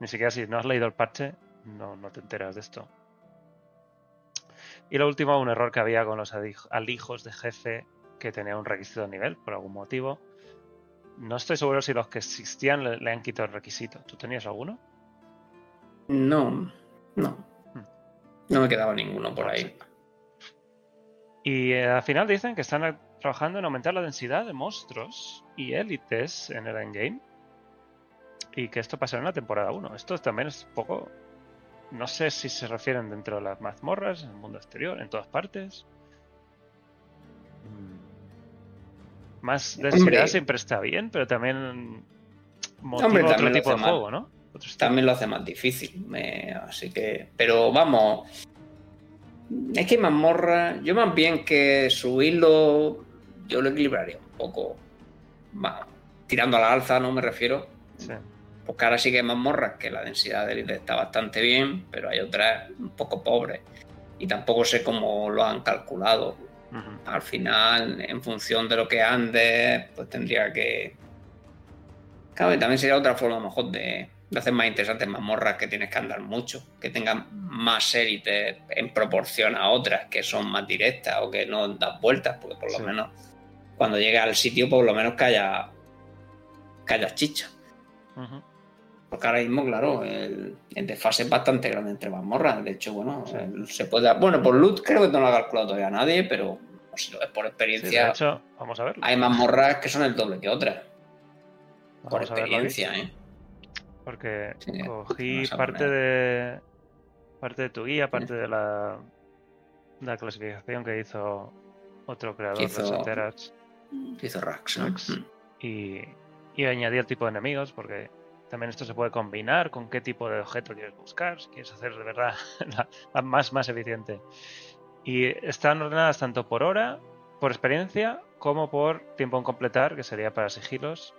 ni siquiera si no has leído el parche, no, no te enteras de esto. Y lo último, un error que había con los alijos de jefe que tenía un requisito de nivel, por algún motivo. No estoy seguro si los que existían le, han quitado el requisito. ¿Tú tenías alguno? No, no. Hmm. No me quedaba ninguno por ahí. Y eh, al final dicen que están trabajando en aumentar la densidad de monstruos y élites en el endgame y que esto pasará en la temporada 1. Esto también es un poco. No sé si se refieren dentro de las mazmorras, en el mundo exterior, en todas partes. Mm. Más densidad siempre está bien, pero también motiva otro tipo de juego, ¿no? También lo hace más difícil. así que. Pero vamos. Es que mazmorra. Yo más bien que subirlo. Yo lo equilibraría un poco. tirando a la alza, no me refiero. Sí. Porque ahora sí que hay mazmorras que la densidad de élite está bastante bien, pero hay otras un poco pobres. Y tampoco sé cómo lo han calculado. Al final, en función de lo que andes, pues tendría que. Claro, también sería otra forma a lo mejor de, hacer más interesantes mazmorras que tienes que andar mucho, que tengan más élites en proporción a otras que son más directas o que no dan vueltas, porque por lo menos cuando llegue al sitio, por lo menos que haya, que haya chicha. Porque ahora mismo, claro, el, desfase es bastante grande entre mazmorras. De hecho, bueno, se puede. Bueno, por loot creo que no lo ha calculado todavía nadie, pero si lo ves por experiencia. de hecho, vamos a ver. Hay mazmorras que son el doble que otras. por experiencia, ¿eh? Porque cogí parte de. Parte de tu guía, parte de la. La clasificación que hizo otro creador hizo, de Santeras. Hizo Rax, ¿no? Y, y añadí el tipo de enemigos porque También esto se puede combinar con qué tipo de objeto quieres buscar, si quieres hacer de verdad la, más, más eficiente. Y están ordenadas tanto por hora, por experiencia, como por tiempo en completar, que sería para sigilos.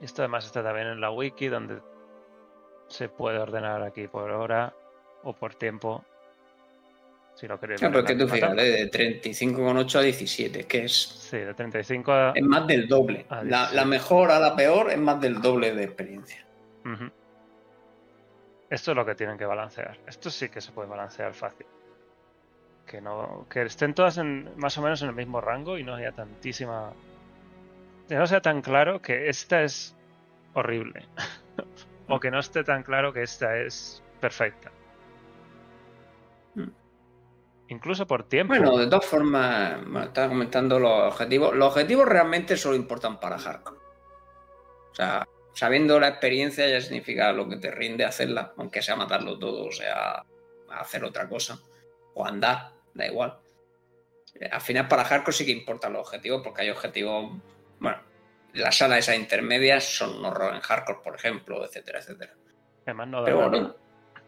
Esto además está también en la wiki, donde se puede ordenar aquí por hora o por tiempo. Si lo queréis. Claro, porque tú fíjate, de 35,8 a 17, que es. Sí, de 35 a. Es más del doble. La, mejor a la peor es más del doble de experiencia. Esto es lo que tienen que balancear. Esto sí que se puede balancear fácil. Que no. Que estén todas en, más o menos en el mismo rango y no haya tantísima. Que no sea tan claro que esta es horrible. o que no esté tan claro que esta es perfecta. Incluso por tiempo. Bueno, de todas formas, estaba comentando los objetivos. Los objetivos realmente solo importan para hardcore. O sea, sabiendo la experiencia ya significa lo que te rinde hacerla, aunque sea matarlo todo, o sea, hacer otra cosa. O andar, da igual. Eh, al final para hardcore sí que importan los objetivos, porque hay objetivos. Bueno, las salas esas intermedias son un horror en hardcore, por ejemplo, etcétera, etcétera. Además, no Pero bueno,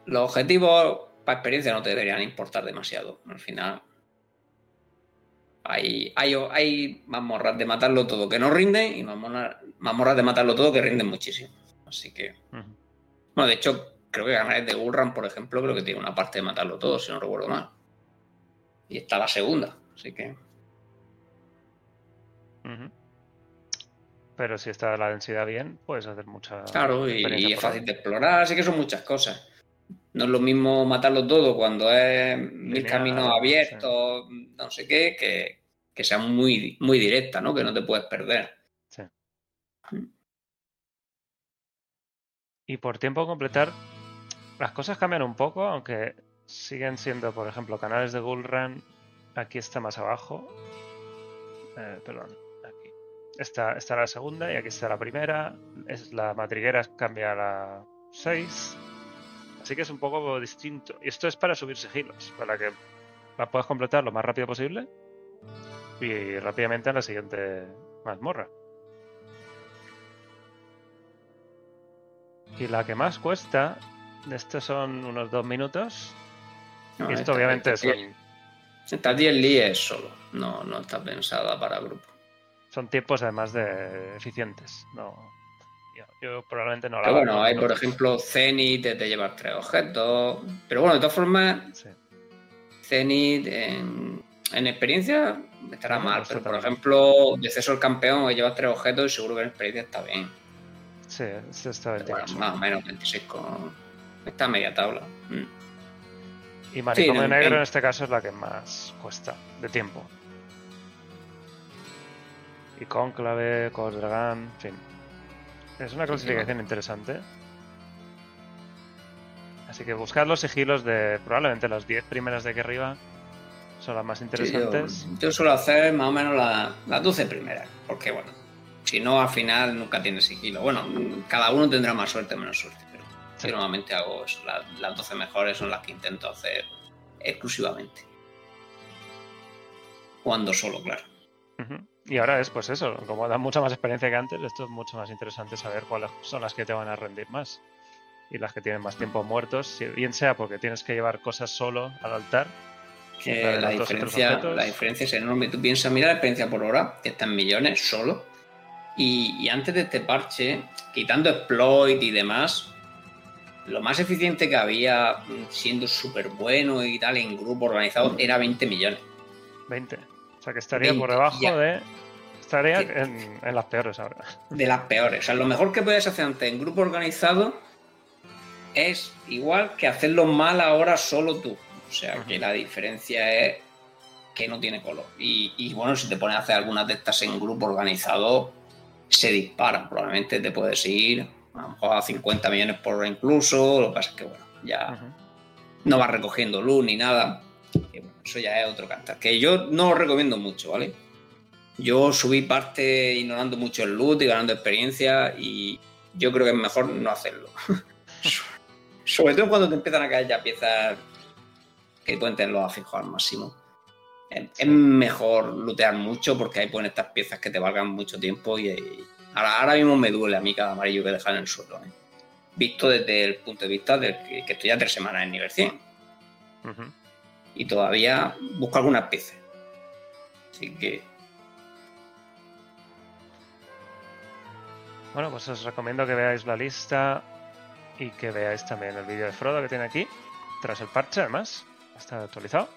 los objetivos para experiencia no te deberían importar demasiado. Al final, hay, hay, hay mazmorras de matarlo todo que no rinden y mazmorras, de matarlo todo que rinden muchísimo. Así que. Bueno, de hecho, creo que ganar de Gulran, por ejemplo, creo que tiene una parte de matarlo todo, si no recuerdo mal. Y está la segunda, así que. Pero si está la densidad bien, puedes hacer mucha. Claro, y es fácil de explorar, así que son muchas cosas. No es lo mismo matarlo todo cuando es mil caminos abiertos, no sé qué, que, que, sea muy, muy directa, ¿no? Que no te puedes perder. Sí. Mm. Y por tiempo completar, las cosas cambian un poco, aunque siguen siendo, por ejemplo, canales de Run. Aquí está más abajo. Eh, perdón, aquí. Esta, está la segunda y aquí está la primera. Es, la madriguera cambia a la 6 Así que es un poco distinto. Y esto es para subir sigilos, para que la puedas completar lo más rápido posible y rápidamente en la siguiente mazmorra. Y la que más cuesta, estos son unos dos minutos. y esto obviamente es. Esta 10 li es solo, no, no está pensada para grupo. Son tiempos además de eficientes, no, yo probablemente no la Pero bueno, hay por ejemplo Zenith de llevar tres objetos. Pero bueno, de todas formas, Zenith en, experiencia estará mal. Pero por ejemplo, Deceso el campeón que lleva tres objetos y seguro que en experiencia está bien. Sí, sí está bien. Bueno, más o menos 26 con. Está media tabla. Mm. Y Manicomio Negro en... este caso es la que más cuesta de tiempo. Y Conclave, Dragon, en fin. Es una clasificación interesante. Así que buscad los sigilos de probablemente las 10 primeras de aquí arriba. Son las más interesantes. yo, suelo hacer más o menos las 12 primeras. Porque bueno, si no al final nunca tienes sigilo. Bueno, cada uno tendrá más suerte o menos suerte. Pero yo normalmente hago eso. Las, 12 mejores son las que intento hacer exclusivamente. Cuando solo, claro. Y ahora es pues eso, como da mucha más experiencia que antes, esto es mucho más interesante saber cuáles son las que te van a rendir más. Y las que tienen más tiempo muertos, bien sea porque tienes que llevar cosas solo al altar. Que la, diferencia, la diferencia es enorme. Tú piensas, mira la experiencia por hora, que está en millones solo. Y, antes de este parche, quitando exploit y demás, lo más eficiente que había, siendo súper bueno y tal, en grupo organizado, era 20 millones. 20. O sea que estaría por debajo de Estaría en, las peores ahora. De las peores. O sea, lo mejor que puedes hacer antes en grupo organizado es igual que hacerlo mal ahora solo tú. O sea, que la diferencia es que no tiene color. Y, bueno, si te pones a hacer algunas de estas en grupo organizado, se disparan. Probablemente te puedes ir a lo mejor a 50 millones por hora incluso. Lo que pasa es que, bueno, ya no vas recogiendo luz ni nada. eso ya es otro cantar. Que yo no lo recomiendo mucho, ¿vale? Yo subí parte ignorando mucho el loot y ganando experiencia y yo creo que es mejor no hacerlo. Sobre todo cuando te empiezan a caer ya piezas que pueden tenerlos a fijo al máximo. Es, mejor lootear mucho porque ahí pueden estas piezas que te valgan mucho tiempo y, Ahora, mismo me duele a mí cada amarillo que dejan en el suelo. ¿eh? Visto desde el punto de vista de que, estoy ya tres semanas en nivel 100. Y todavía busco algunas piezas. Así que. Bueno, pues os recomiendo que veáis la lista y que veáis también el vídeo de Frodo que tiene aquí, tras el parche además, está actualizado.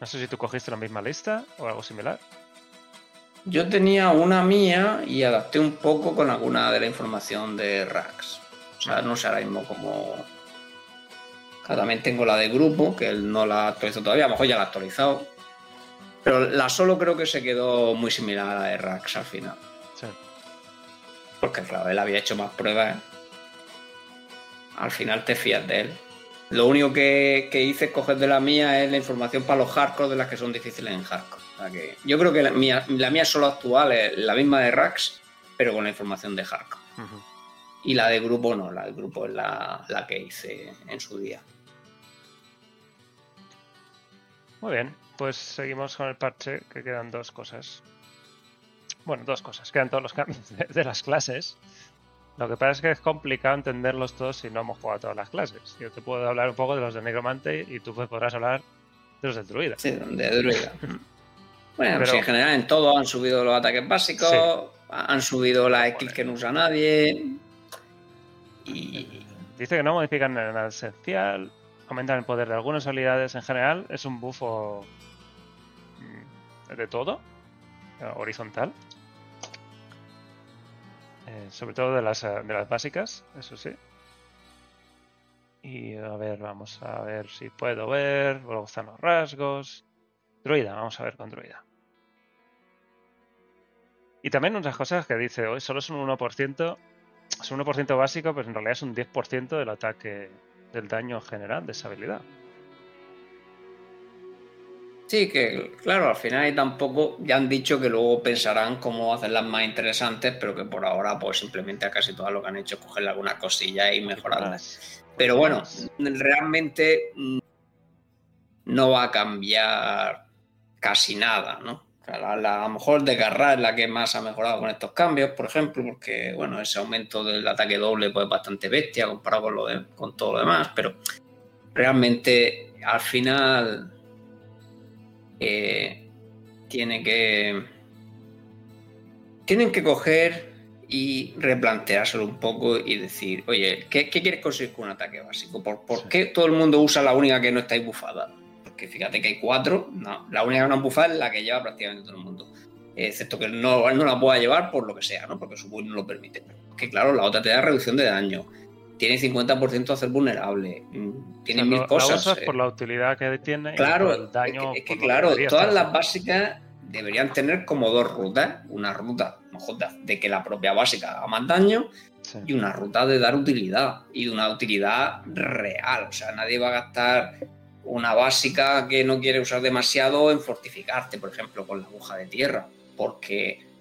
No sé si tú cogiste la misma lista o algo similar. Yo tenía una mía y adapté un poco con alguna de la información de Rax. O sea, no sé ahora mismo cómo. También tengo la de grupo, que él no la actualizado todavía, a lo mejor ya la ha actualizado. Pero la solo creo que se quedó muy similar a la de Rax al final. Porque claro, él había hecho más pruebas. Al final te fías de él. Lo único que, hice es coger de la mía es la información para los hardcore de las que son difíciles en hardcore. que yo creo que la mía, la mía solo actual es la misma de Rax, pero con la información de hardcore. Y la de grupo no, la de grupo es la, la que hice en su día. Muy bien, pues seguimos con el parche, que quedan dos cosas. Bueno, dos cosas. Quedan todos los cambios de, las clases. Lo que pasa es que es complicado entenderlos todos si no hemos jugado todas las clases. Yo te puedo hablar un poco de los de Negromante y tú podrás hablar de los de Druida. Sí, de Druida. bueno, pues en general en todo han subido los ataques básicos, han subido la X que no usa nadie. Y... Dice que no modifican nada esencial, aumentan el poder de algunas habilidades en general. Es un bufo mm, de todo, horizontal. Eh, sobre todo de las, de las básicas, eso sí. Y a ver, vamos a ver si puedo ver. Luego están los rasgos. Druida, vamos a ver con Druida. Y también unas cosas que dice, hoy solo es un 1%, es un 1% básico, pero en realidad es un 10% del ataque, del daño general de esa habilidad. Sí, que claro, al final tampoco ya han dicho que luego pensarán cómo hacerlas más interesantes, pero que por ahora pues simplemente a casi todo lo que han hecho es cogerle algunas cosillas y mejorarlas. Pero bueno, realmente mm, no va a cambiar casi nada, ¿no? A, lo mejor de Garra es la que más ha mejorado con estos cambios, por ejemplo, porque bueno, ese aumento del ataque doble pues, es bastante bestia comparado con, lo de, con todo lo demás, pero realmente al final tiene que. Tienen que coger y replanteárselo un poco y decir, oye, ¿qué, quieres conseguir con un ataque básico? ¿Por, qué todo el mundo usa la única que no está bufada? Porque fíjate que hay cuatro, no, la única que no bufada es la que lleva prácticamente todo el mundo. Excepto que no, no la pueda llevar por lo que sea, ¿no? Porque su build no lo permite. Que claro, la otra te da reducción de daño tiene 50% a ser vulnerable, mm, tiene mil cosas. Eh. por la utilidad que tiene. Claro, el daño es que, claro, todas las básicas deberían tener como dos rutas. Una ruta, de que la propia básica haga más daño y una ruta de dar utilidad y de una utilidad real. O sea, nadie va a gastar una básica que no quiere usar demasiado en fortificarte, por ejemplo, con la aguja de tierra, porque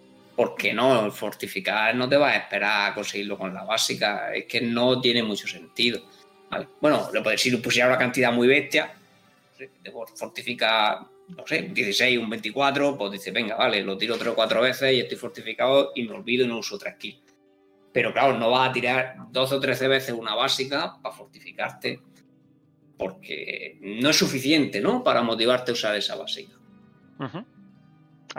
porque no, fortificar no te vas a esperar a conseguirlo con la básica, es que no tiene mucho sentido. Bueno, si lo pusiera una cantidad muy bestia, fortifica, no sé, un 16, un 24, pues dice, venga, vale, lo tiro 3 o 4 veces y estoy fortificado y me olvido y no uso 3 kills. Pero claro, no vas a tirar 12 o 13 veces una básica para fortificarte, porque no es suficiente, ¿no? Para motivarte a usar esa básica. A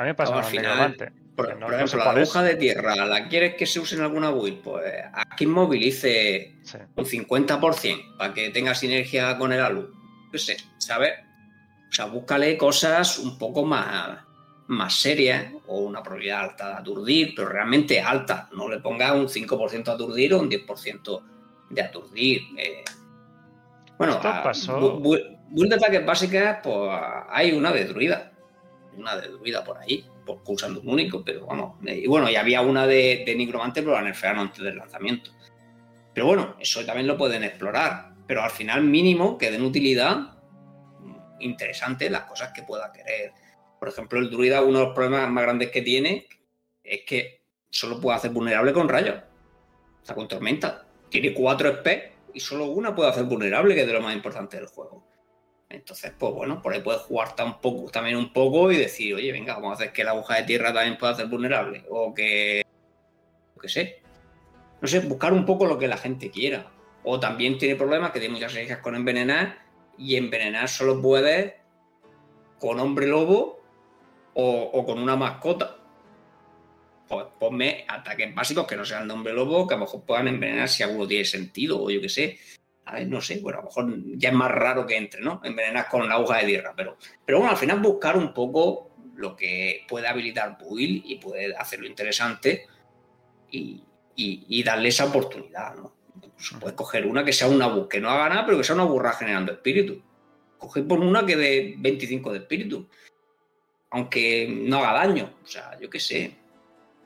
mí me pasa al final, por, ejemplo, la aguja de tierra, ¿la quieres que se use en alguna build? Pues aquí movilice un 50% para que tenga sinergia con el alu. No sé, ¿sabes? O sea, búscale cosas un poco más, más serias o una probabilidad alta de aturdir, pero realmente alta. No le pongas un 5% de aturdir o un 10% de aturdir. Eh. Bueno, build de ataques básicas, pues hay una de druida. Una de druida por ahí usando un único, pero vamos. Y bueno, y había una de, de Nigromante, pero la nerfearon antes del lanzamiento. Pero bueno, eso también lo pueden explorar. Pero al final, mínimo, que den utilidad interesante las cosas que pueda querer. Por ejemplo, el druida, uno de los problemas más grandes que tiene es que solo puede hacer vulnerable con rayos. Sea, con tormenta. Tiene cuatro SP y solo una puede hacer vulnerable, que es de lo más importante del juego. Entonces, pues bueno, por ahí puedes jugar tampoco, también un poco y decir, oye, venga, vamos a hacer que la aguja de tierra también pueda ser vulnerable. O que qué sé. No sé, buscar un poco lo que la gente quiera. O también tiene problemas que tiene muchas hijas con envenenar y envenenar solo puede con hombre lobo o, con una mascota. Pues ponme ataques básicos que no sean de hombre lobo, que a lo mejor puedan envenenar si alguno tiene sentido, o yo qué sé. A ver, no sé, bueno, a lo mejor ya es más raro que entre, ¿no? Envenenar con la aguja de tierra, pero, pero bueno, al final buscar un poco lo que puede habilitar Buil y puede hacerlo interesante y, darle esa oportunidad, ¿no? puedes coger una que sea una que no haga nada, pero que sea una burra generando espíritu. Coge por una que dé 25 de espíritu. Aunque no haga daño. O sea, yo qué sé.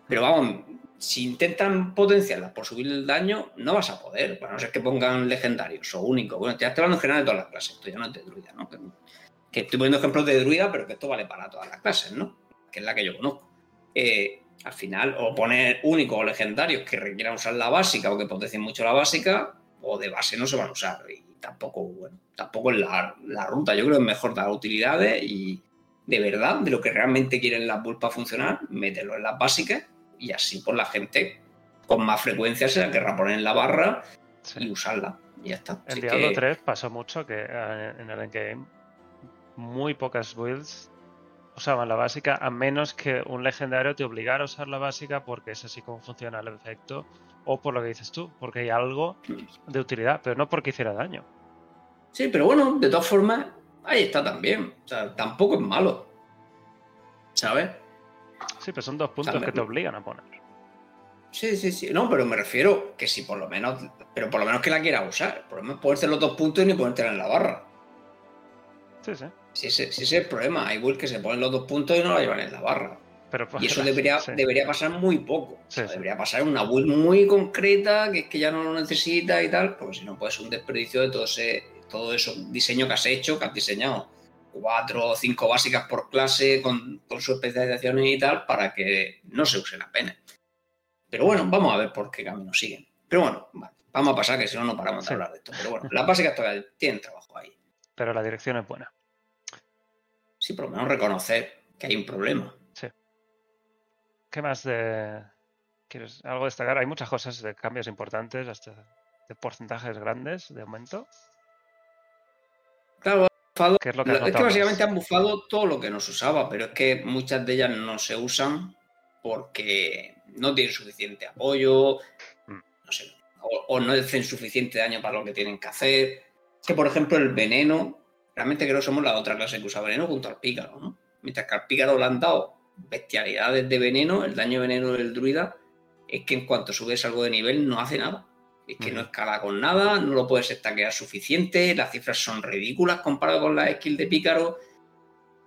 Pero vamos, si intentan potenciarlas por subir el daño, no vas a poder. Para no ser que pongan legendarios o únicos. Bueno, ya estoy hablando en general de todas las clases. Esto ya no es de druida, ¿no? Que, estoy poniendo ejemplos de druida, pero que esto vale para todas las clases, ¿no? Que es la que yo conozco. Eh, al final, o poner únicos o legendarios que requieran usar la básica o que potencien mucho la básica, o de base no se van a usar. Y tampoco, bueno, tampoco es la, ruta. Yo creo que es mejor dar utilidades y de verdad, de lo que realmente quieren las builds para funcionar, meterlo en las básicas y así por pues, la gente con más frecuencia se la querrá poner en la barra y usarla. Y ya está. En Diablo 3 pasó mucho que eh, en el endgame muy pocas builds usaban la básica, a menos que un legendario te obligara a usar la básica porque es así como funciona el efecto, o por lo que dices tú, porque hay algo de utilidad, pero no porque hiciera daño. Sí, pero bueno, de todas formas, ahí está también. O sea, tampoco es malo. ¿Sabes? Sí, pero son dos puntos que te obligan a poner. Sí, sí, sí. No, pero me refiero que si por lo menos. Pero por lo menos que la quiera usar. Por lo menos ponerte los dos puntos y ni ponértela en la barra. Sí, sí. Si ese, es el problema, hay builds que se ponen los dos puntos y no la llevan en la barra. Pero, y eso debería, debería pasar muy poco. debería pasar una build muy concreta, que es que ya no lo necesita y tal, porque si no puede ser un desperdicio de todo ese todo eso diseño que has hecho, que has diseñado cuatro o cinco básicas por clase con, con sus especializaciones y tal, para que no se use la pena. Pero bueno, vamos a ver por qué camino siguen. Pero bueno, vamos a pasar que si no, no paramos de hablar de esto. Pero bueno, las básicas todavía tienen trabajo ahí. Pero la dirección es buena. Sí, por lo menos reconocer que hay un problema. Sí. ¿Qué más de. ¿Quieres algo destacar? Hay muchas cosas de cambios importantes, hasta de porcentajes grandes de aumento. Claro, es, que básicamente han bufado todo lo que no se usaba, pero es que muchas de ellas no se usan porque no tienen suficiente apoyo, mm. no sé, o, no hacen suficiente daño para lo que tienen que hacer. que, por ejemplo, el veneno realmente creo que somos la otra clase que usa veneno junto al pícaro, ¿no? Mientras que al pícaro le han dado bestialidades de veneno, el daño de veneno del druida es que en cuanto subes algo de nivel no hace nada. Es que no escala con nada, no lo puedes estaquear suficiente, las cifras son ridículas comparado con la skill de pícaro.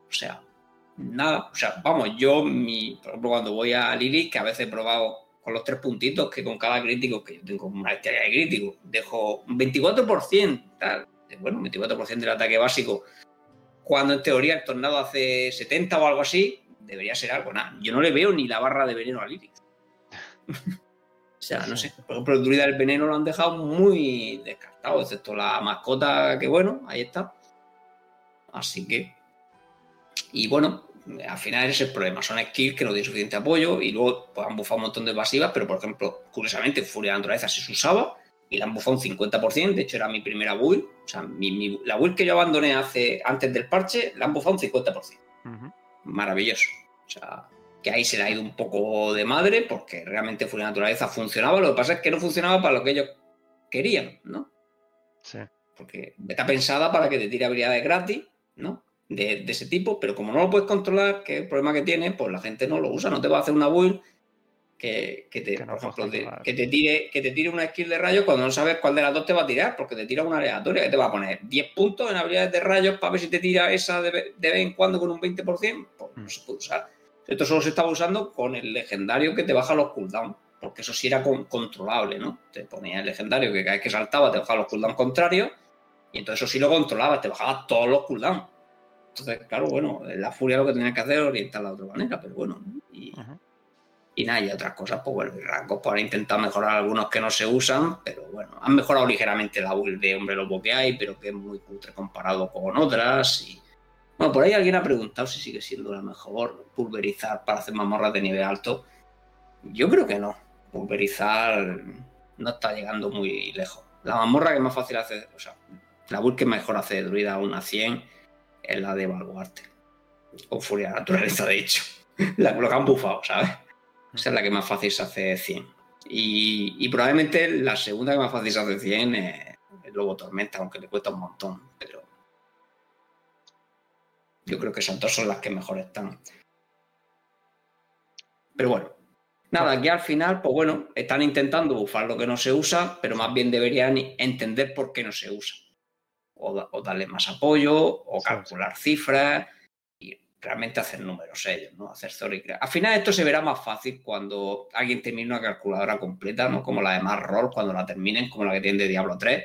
O sea, nada. O sea, vamos, yo, mi, por ejemplo, cuando voy a Lili, que a veces he probado con los tres puntitos, que con cada crítico, que yo tengo una bestialidad de crítico, dejo un 24%, tal bueno, 24% del ataque básico, cuando en teoría el tornado hace 70 o algo así, debería ser algo. Nada, yo no le veo ni la barra de veneno a Lilith. sea, no sé. Por ejemplo, el druida del veneno lo han dejado muy descartado, excepto la mascota, que bueno, ahí está. Así que. Y bueno, al final ese es el problema. Son skills que no tienen suficiente apoyo y luego pues, han bufado un montón de pasivas, pero por ejemplo, curiosamente, Furia de Naturaleza se usaba y la han bufado un 50%, de hecho era mi primera build, o sea, la build que yo abandoné hace, antes del parche, la han bufado un 50%. Maravilloso. O sea, que ahí se le ha ido un poco de madre porque realmente Furia Naturaleza funcionaba, lo que pasa es que no funcionaba para lo que ellos querían, ¿no? Sí. Porque está pensada para que te tire habilidades gratis, ¿no? De, de, ese tipo, pero como no lo puedes controlar, que es el problema que tiene, pues la gente no lo usa, no te va a hacer una build que, te, por ejemplo, que, te tire, que te tire una skill de rayos cuando no sabes cuál de las dos te va a tirar, porque te tira una aleatoria que te va a poner 10 puntos en habilidades de rayos para ver si te tira esa de, vez en cuando con un 20%, pues no mm. se puede usar. Esto solo se estaba usando con el legendario que te baja los cooldowns, porque eso sí era controlable, ¿no? Te ponía el legendario que cada vez que saltaba te bajaba los cooldowns contrarios, y entonces eso sí lo controlaba, te bajaba todos los cooldowns. Entonces, claro, bueno, la furia lo que tenía que hacer es orientarla de otra manera, pero bueno. Y, y nada, y otras cosas, pues bueno, rasgos pues han intentado mejorar algunos que no se usan, pero bueno, han mejorado ligeramente la build de hombre lobo que hay, pero que es muy cutre comparado con otras. Y bueno, por ahí alguien ha preguntado si sigue siendo la mejor pulverizar para hacer mamorras de nivel alto. Yo creo que no. pulverizar no está llegando muy lejos. La mazmorra que más fácil hace, o sea, la build que mejor hace de druida a una 100 es la de Baluarte. O Furia Naturaleza, de hecho. la, que han bufado, ¿sabes? Esa es la que más fácil se hace 100. Y, probablemente la segunda que más fácil se hace 100 es Lobo Tormenta, aunque le cuesta un montón. Yo creo que esas dos son las que mejor están. Pero bueno, nada, aquí al final, pues bueno, están intentando bufar lo que no se usa, pero más bien deberían entender por qué no se usa. O, darle más apoyo, o calcular cifras, y realmente hacer números ellos, ¿no? Hacer story. Al final esto se verá más fácil cuando alguien termine una calculadora completa, ¿no? Como la de más roll, cuando la terminen, como la que tiene de Diablo 3.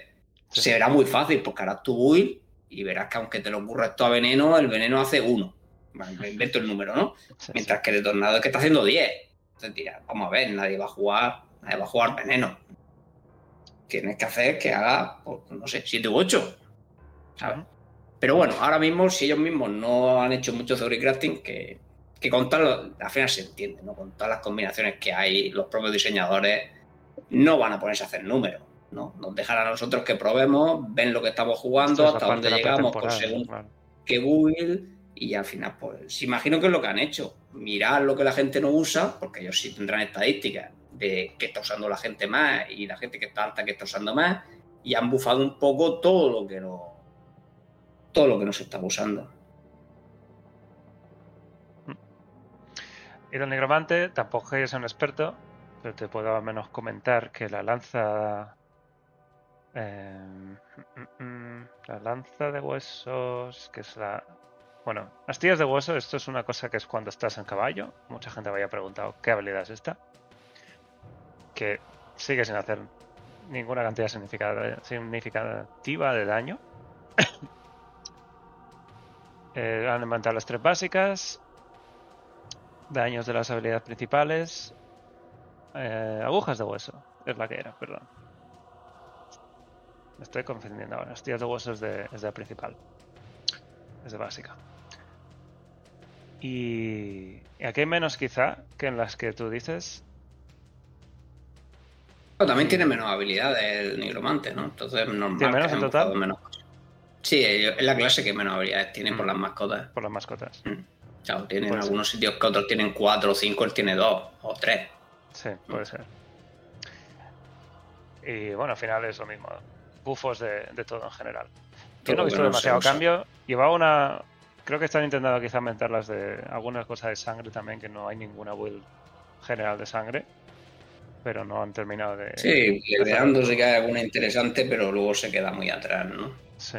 Se verá muy fácil, porque harás tu build y verás que aunque te lo ocurra esto a veneno, el veneno hace uno. me invento el número, ¿no? Mientras que el tornado es que está haciendo 10. Entonces dirás, vamos a ver, nadie va a jugar, nadie va a jugar veneno. Tienes que hacer que haga, pues, no sé, 7 u 8. ¿Sabes? Pero bueno, ahora mismo, si ellos mismos no han hecho mucho theory crafting, que, que con tal, al final se entiende, ¿no? Con todas las combinaciones que hay, los propios diseñadores no van a ponerse a hacer números. ¿No? Nos dejan a nosotros que probemos, ven lo que estamos jugando, hasta dónde llegamos, por según qué build, y al final, pues, imagino que es lo que han hecho. Mirar lo que la gente no usa, porque ellos sí tendrán estadísticas de qué está usando la gente más y la gente que está alta que está usando más, y han bufado un poco todo lo que no. todo lo que no se está usando. Y el negromante, tampoco es un experto, pero te puedo al menos comentar que la lanza Em, mm, mm, la lanza de huesos, que es la... Bueno, astillas de hueso, esto es una cosa que es cuando estás en caballo. Mucha gente me había preguntado qué habilidad es esta. Que sigue sin hacer ninguna cantidad significativa de daño. eh, han inventado las tres básicas. Daños de las habilidades principales. Eh, agujas de hueso, es la que era, perdón. Me estoy confundiendo ahora. Hostias de hueso es de, es de principal. Es de básica. Y, aquí hay menos quizá que en las que tú dices. también tiene menos habilidades el nigromante, ¿no? Entonces normal. ¿Tiene menos en total? Menos. Sí, es la clase que menos habilidades tiene por mm. las mascotas. Por las mascotas. Mm. Claro, tiene en algunos sitios que otros tienen cuatro o cinco, él tiene dos o tres. Sí, puede mm. ser. Y bueno, al final es lo mismo bufos de, todo en general. Yo no he visto demasiado cambio. Llevaba una. Creo que están intentando quizá las de algunas cosas de sangre también, que no hay ninguna build general de sangre. Pero no han terminado de. Sí, que hay alguna interesante, pero luego se queda muy atrás, ¿no? Sí.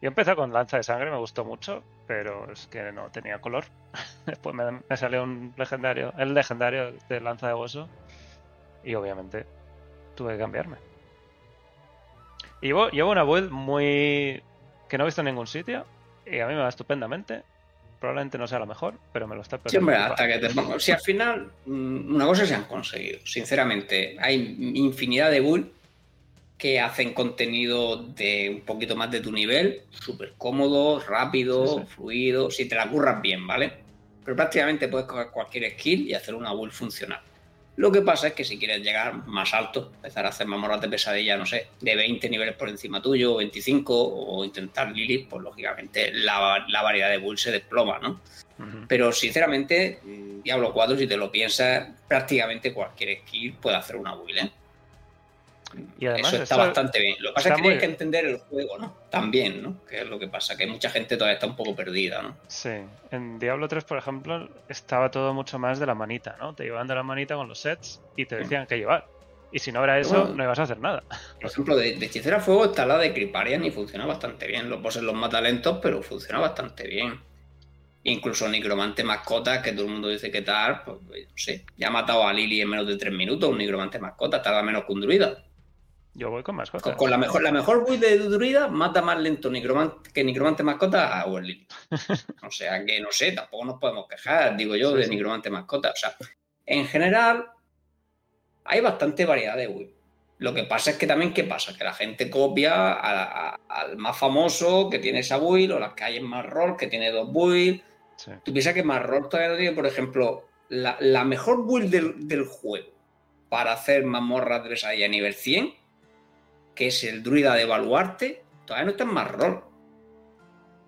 Yo empecé con lanza de sangre, me gustó mucho, pero es que no tenía color. Después me, me, salió un legendario, el legendario de lanza de hueso, y obviamente tuve que cambiarme. Llevo, llevo una build muy. que no he visto en ningún sitio. Y a mí me va estupendamente. Probablemente no sea la mejor, pero me lo está perdiendo. Sí, hasta que te pongo. Si al final, mm, una cosa se han conseguido. Sinceramente, hay infinidad de builds que hacen contenido de un poquito más de tu nivel, súper cómodo, rápido, fluido, si te la curras bien, ¿vale? Pero prácticamente puedes coger cualquier skill y hacer una build funcional. Lo que pasa es que si quieres llegar más alto, empezar a hacer mamoras de pesadilla, no sé, de 20 niveles por encima tuyo, 25, o intentar Lilith, pues lógicamente la, variedad de builds se desploma, ¿no? Pero sinceramente, Diablo 4, si te lo piensas, prácticamente cualquier skill puede hacer una build, ¿eh? Y además, eso está bastante bien. Lo que pasa es que tienes que entender el juego, ¿no? También, ¿no? Que es lo que pasa, que mucha gente todavía está un poco perdida, ¿no? Sí. En Diablo 3, por ejemplo, estaba todo mucho más de la manita, ¿no? Te llevaban de la manita con los sets y te decían qué llevar. Y si no era eso, no ibas a hacer nada. Por ejemplo, de, de Hechicera Fuego está la de Criparian y funciona bastante bien. Los bosses los mata lentos, pero funciona bastante bien. Incluso Nigromante Mascota, que todo el mundo dice que tal, pues no sé. Ya ha matado a Lily en menos de 3 minutos, un Nigromante Mascota, tarda menos que un druida. Yo voy con mascota. Con, la mejor, la mejor build de druida mata más lento que Nigromante mascota a Werly. o sea que no sé, tampoco nos podemos quejar, digo yo, de Nigromante mascota. O sea, en general, hay bastante variedad de build. Lo que pasa es que también, ¿qué pasa? Que la gente copia al más famoso que tiene esa build, o las que hay en más rol que tiene dos builds. Tú piensas que más rol todavía no tiene, por ejemplo, la, mejor build del, del juego para hacer mazmorras de a nivel 100, que es el druida de baluarte, todavía no está en más rol.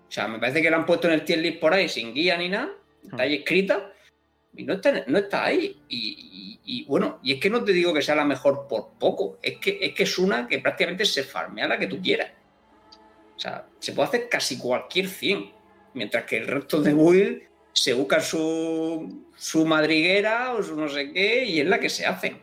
O sea, me parece que lo han puesto en el tier list por ahí sin guía ni nada, está ahí escrita y no está, no está ahí. Y, bueno, y es que no te digo que sea la mejor por poco, es que es, que es una que prácticamente se farmea la que tú quieras. O sea, se puede hacer casi cualquier 100, mientras que el resto de build se busca su, su madriguera o su no sé qué y es la que se hace.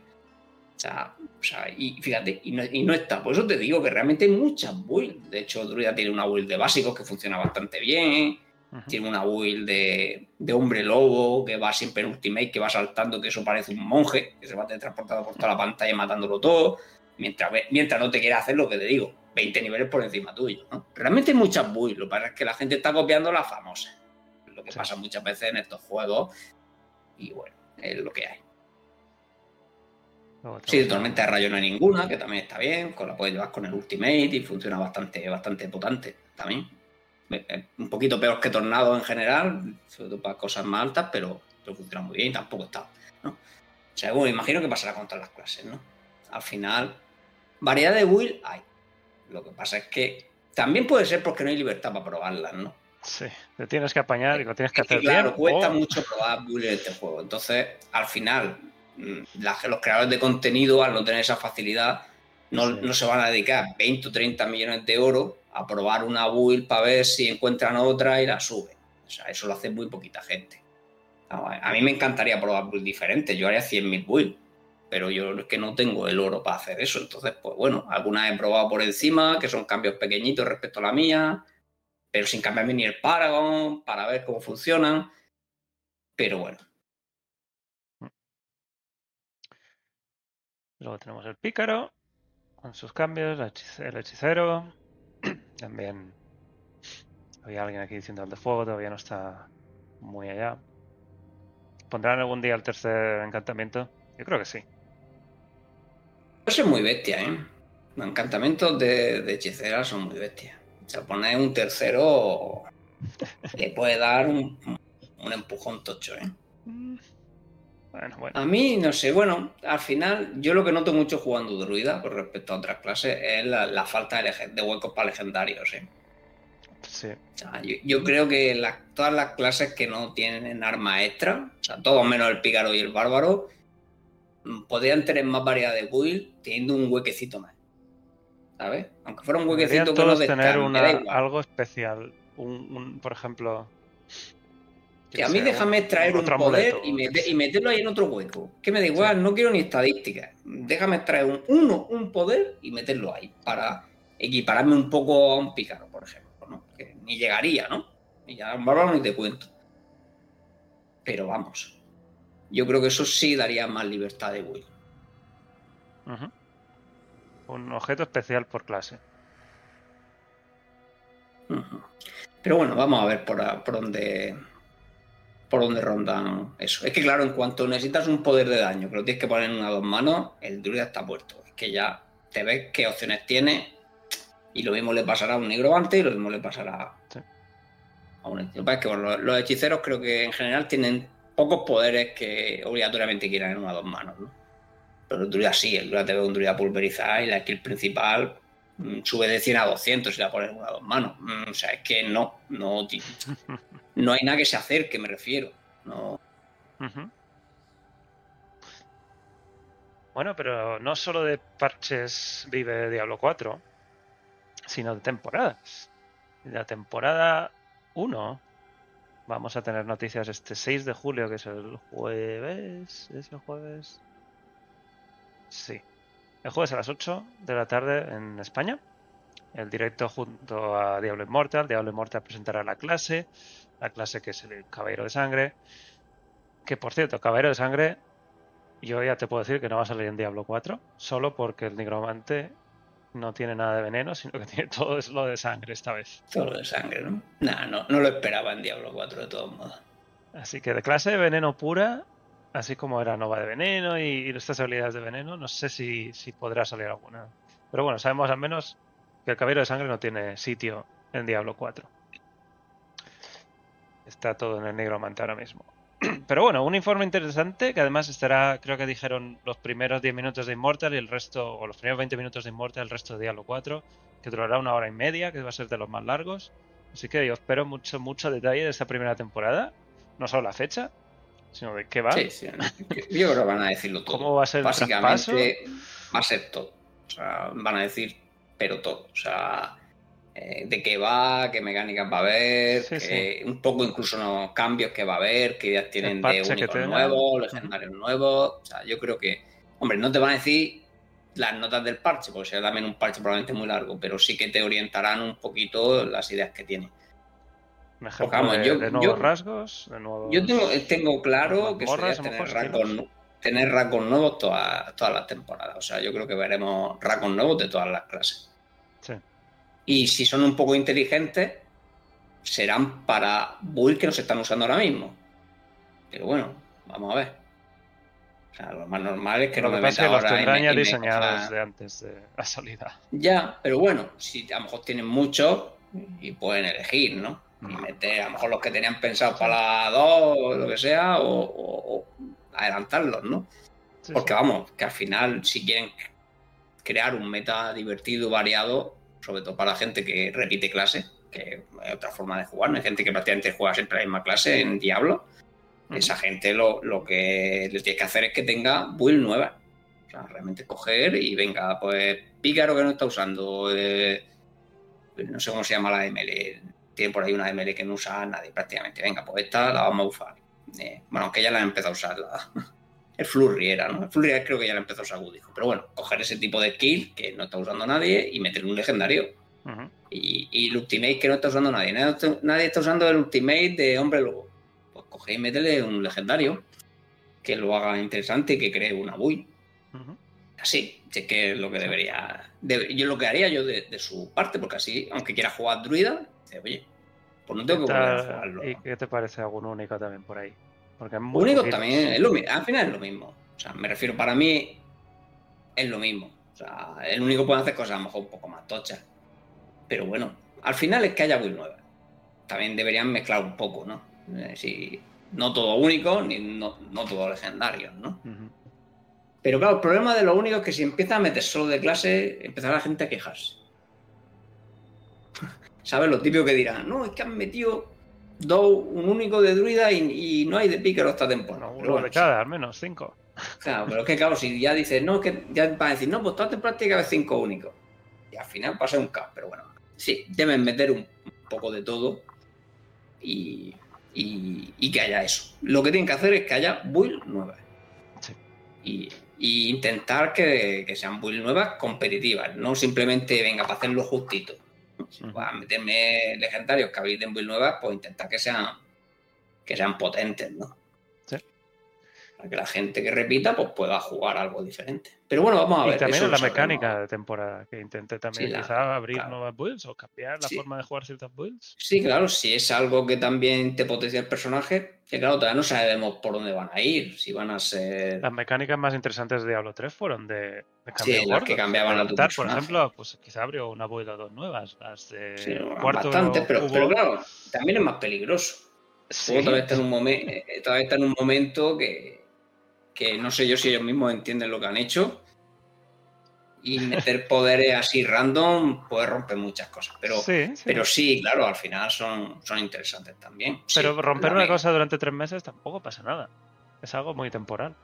O sea, o sea y fíjate, y no, y no, está. Por eso te digo que realmente hay muchas builds. De hecho, Druida tiene una build de básicos que funciona bastante bien. Tiene una build de, de, hombre lobo que va siempre en ultimate, que va saltando, que eso parece un monje, que se va transportado por toda la pantalla matándolo todo. Mientras, mientras no te quiera hacer lo que te digo, 20 niveles por encima tuyo. Realmente hay muchas builds. Lo que pasa es que la gente está copiando las famosas. Lo que pasa muchas veces en estos juegos. Y bueno, es lo que hay. Sí, Tormenta de Rayo no hay ninguna, que también está bien, con la puedes llevar con el Ultimate y funciona bastante, bastante potente también. Un poquito peor que Tornado en general, sobre todo para cosas más altas, pero, funciona muy bien y tampoco está. ¿no? O sea, bueno, imagino que pasará con todas las clases, ¿no? Al final, variedad de build hay. Lo que pasa es que también puede ser porque no hay libertad para probarlas, ¿no? Sí, te tienes que apañar y lo tienes que hacer claro, cuesta mucho probar build en este juego. Entonces, al final, Mm, los creadores de contenido, al no tener esa facilidad, no, se van a dedicar 20 o 30 millones de euros a probar una build para ver si encuentran otra y la suben. O sea, eso lo hace muy poquita gente. A mí me encantaría probar builds diferentes, yo haría 100.000 builds, pero yo es que no tengo el oro para hacer eso. Entonces, pues bueno, algunas he probado por encima, que son cambios pequeñitos respecto a la mía, pero sin cambiarme ni el Paragon para ver cómo funcionan. Pero bueno, Luego tenemos el pícaro con sus cambios, el hechicero. También había alguien aquí diciendo el de fuego, todavía no está muy allá. ¿Pondrán algún día el tercer encantamiento? Yo creo que sí. Eso es muy bestia, ¿eh? Los encantamientos de, de hechicera son muy bestias. O sea, poner un tercero le puede dar un, un empujón tocho, ¿eh? Mm. A mí, no sé, bueno, al final yo lo que noto mucho jugando druida con respecto a otras clases es la, falta de, huecos para legendarios. ¿eh? Sí. yo, creo que todas las clases que no tienen arma extra, o sea, todos menos el pícaro y el bárbaro, mm, podrían tener más variedad de build teniendo un huequecito más. ¿Sabes? Aunque fuera un huequecito que no tener algo especial. un, por ejemplo, que a mí déjame traer un poder y, meterlo ahí en otro hueco. Que me da igual, no quiero ni estadísticas. Déjame traer un, uno, un poder y meterlo ahí para equipararme un poco a un pícaro, por ejemplo. ¿no? Que ni llegaría, ¿no? Y ya un bárbaro ni te cuento. Pero vamos. Yo creo que eso sí daría más libertad de Will. Un objeto especial por clase. Pero bueno, vamos a ver por, por dónde por donde rondan eso. Es que claro, en cuanto necesitas un poder de daño que lo tienes que poner en una dos manos, el druida está puesto. Es que ya te ves qué opciones tiene y lo mismo le pasará a un negromante y lo mismo le pasará a un hechizo. Es que los, hechiceros creo que en general tienen pocos poderes que obligatoriamente quieran en una dos manos, ¿no? Pero el druida sí, el druida te ve un druida pulverizar y la skill principal sube de 100 a 200 y la pones una dos manos. Mm, o sea, es que no, no, no hay nada que se acerque, me refiero. No. Bueno, pero no solo de parches vive Diablo 4, sino de temporadas. La temporada 1 vamos a tener noticias este 6 de julio, que es el jueves. ¿Es el jueves? Sí. El jueves a las 8 de la tarde en España. El directo junto a Diablo Immortal. Diablo Immortal presentará la clase la clase que es el Caballero de Sangre. Que por cierto, Caballero de Sangre, yo ya te puedo decir que no va a salir en Diablo 4, solo porque el nigromante no tiene nada de veneno, sino que tiene todo es lo de sangre esta vez. Todo lo de sangre, ¿no? Nah, no, no lo esperaba en Diablo 4 de todos modos. Así que de clase de veneno pura, así como era Nova de veneno y, estas habilidades de veneno, no sé si, podrá salir alguna. Pero bueno, sabemos al menos que el Caballero de Sangre no tiene sitio en Diablo 4. Está todo en el negro ahora mismo. pero bueno, un informe interesante que además estará, creo que dijeron los primeros 10 minutos de Immortal y el resto, o los primeros 20 minutos de Immortal, el resto de Diablo 4, que durará una hora y media, que va a ser de los más largos. Así que yo espero mucho, mucho detalle de esta primera temporada. No solo la fecha, sino de qué va. Sí, sí. Yo creo que van a decirlo todo. ¿Cómo va a ser Básicamente va a ser todo. O sea, van a decir, pero todo. O sea, eh, de qué va, qué mecánicas va a haber, un poco incluso los cambios que va a haber, qué ideas tienen de únicos nuevos, legendarios nuevos. O sea, yo creo que, hombre, no te van a decir las notas del parche, porque será también un parche probablemente muy largo, pero sí que te orientarán un poquito las ideas que tiene. De, nuevos rasgos, Yo tengo, tengo claro que sería tener rasgos, tener rasgos nuevos todas las temporadas. O sea, yo creo que veremos rasgos nuevos de todas las clases. Y si son un poco inteligentes, serán para build que no se están usando ahora mismo. Pero bueno, vamos a ver. O sea, lo más normal es que no me meta ahora los tendrán ya diseñados de antes de la salida. Ya, pero bueno, si a lo mejor tienen muchos y pueden elegir, ¿no? Meter a lo mejor los que tenían pensado para la 2 o lo que sea, o, adelantarlos, ¿no? Porque vamos, que al final, si quieren crear un meta divertido, variado, sobre todo para la gente que repite clase, que hay otra forma de jugar, no hay gente que prácticamente juega siempre la misma clase en Diablo. Esa gente lo, que les tiene que hacer es que tenga build nueva. O sea, realmente coger y venga, pues Pícaro que no está usando, eh, no sé cómo se llama la ML, tiene por ahí una ML que no usa nadie prácticamente. Venga, pues esta la vamos a usar. Eh, bueno, aunque ya la han empezado a usar. La, el Flurry era, ¿no? El Flurry creo que ya lo empezó a usar dijo. Pero bueno, coger ese tipo de skill que no está usando nadie y meter un legendario. y, el Ultimate que no está usando nadie. nadie. está usando el Ultimate de Hombre Lobo. Pues coge y métele un legendario que lo haga interesante y que cree una build. Así, es que es lo que debería. yo lo que haría yo de, su parte, porque así, aunque quiera jugar druida, dice, oye, pues no tengo que volver a jugarlo. ¿Y qué te parece algún único también por ahí? Porque Único también es lo. Al final es lo mismo. O sea, me refiero, para mí es lo mismo. O sea, el único puede hacer cosas a lo mejor un poco más tochas. Pero bueno, al final es que haya build nueva. También deberían mezclar un poco, ¿no? Eh, si, no todo único, ni no, todo legendario, ¿no? Pero claro, el problema de lo único es que si empieza a meter solo de clase, empezará la gente a quejarse. ¿Sabes? Lo típico que dirán, no, es que han metido dos, un único de druida y, no hay de pícaro esta temporada. uno de cada, al menos, cinco. Claro, pero es que claro, si ya dices, no, que ya van a decir, no, pues toda temporada tiene que haber cinco únicos. Y al final pasa un caos, pero bueno, sí, deben meter un, poco de todo y, que haya eso. Lo que tienen que hacer es que haya build nuevas. Y, intentar que, que, sean build nuevas competitivas, no simplemente venga para hacerlo justito. Si a meterme legendarios que habiliten build nuevas, pues intentar que sean, que sean potentes, ¿no? Sí. Para que la gente que repita pues pueda jugar algo diferente. Pero bueno, vamos a ver. Y también la mecánica de temporada, que intente también quizá abrir nuevas builds o cambiar la forma de jugar ciertas builds. Sí, claro, si es algo que también te potencia el personaje, que claro, todavía no sabemos por dónde van a ir, si van a ser... Las mecánicas más interesantes de Diablo 3 fueron de, de Sí, las que cambiaban a tu Por ejemplo, pues quizá abrió una build o dos nuevas, las de sí, bastante, pero, claro, también es más peligroso. Sí. Todavía está, en un momento, eh, todavía está en un momento que, que no sé yo si ellos mismos entienden lo que han hecho y meter poderes así random puede romper muchas cosas. Pero sí, pero sí claro, al final son, son interesantes también. Pero romper una cosa durante tres meses tampoco pasa nada. Es algo muy temporal.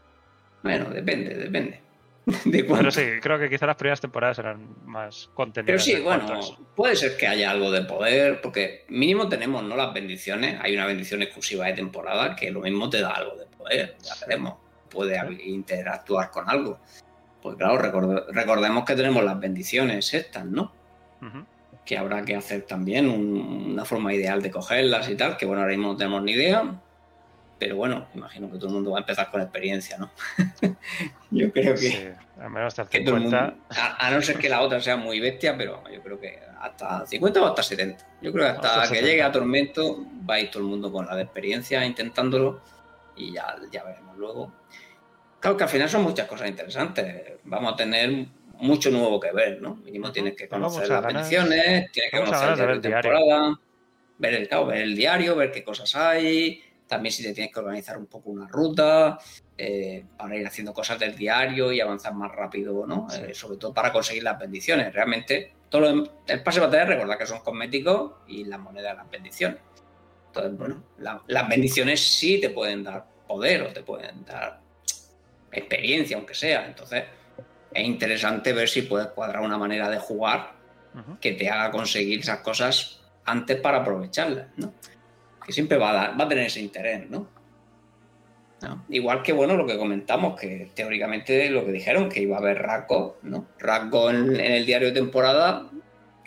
Bueno, depende, depende. pero sí, creo que quizá las primeras temporadas eran más contenidas. Pero sí, bueno, puede ser que haya algo de poder, porque mínimo tenemos no las bendiciones. Hay una bendición exclusiva de temporada que lo mismo te da algo de poder. Ya veremos. Puede interactuar con algo. Pues claro, recordemos que tenemos las bendiciones estas, ¿no? Que habrá que hacer también una forma ideal de cogerlas y tal, que bueno, ahora mismo no tenemos ni idea. Pero bueno, imagino que todo el mundo va a empezar con experiencia, ¿no? yo creo que. Sí, al menos hasta 50. a, no ser que la otra sea muy bestia, pero yo creo que hasta 50 o hasta 70. Yo creo que hasta, que llegue a Tormento va a ir todo el mundo con la de experiencia intentándolo y ya, ya veremos luego. Claro que al final son muchas cosas interesantes. Vamos a tener mucho nuevo que ver, ¿no? Mínimo tienes que conocer las bendiciones, tienes que conocer la temporada, ver el, ver el diario, ver qué cosas hay, también si te tienes que organizar un poco una ruta, eh, para ir haciendo cosas del diario y avanzar más rápido, ¿no? Eh, sobre todo para conseguir las bendiciones. Realmente, todo el pase de batalla, recordad que son cosméticos y las monedas las bendiciones. Entonces, bueno, las bendiciones sí te pueden dar poder o te pueden dar experiencia, aunque sea. Entonces, es interesante ver si puedes cuadrar una manera de jugar que te haga conseguir esas cosas antes para aprovecharlas, ¿no? Que siempre va a, dar, va a tener ese interés, ¿no? Igual que, bueno, lo que comentamos, que teóricamente lo que dijeron, que iba a haber rasgos, ¿no? Rasgos en, el diario de temporada,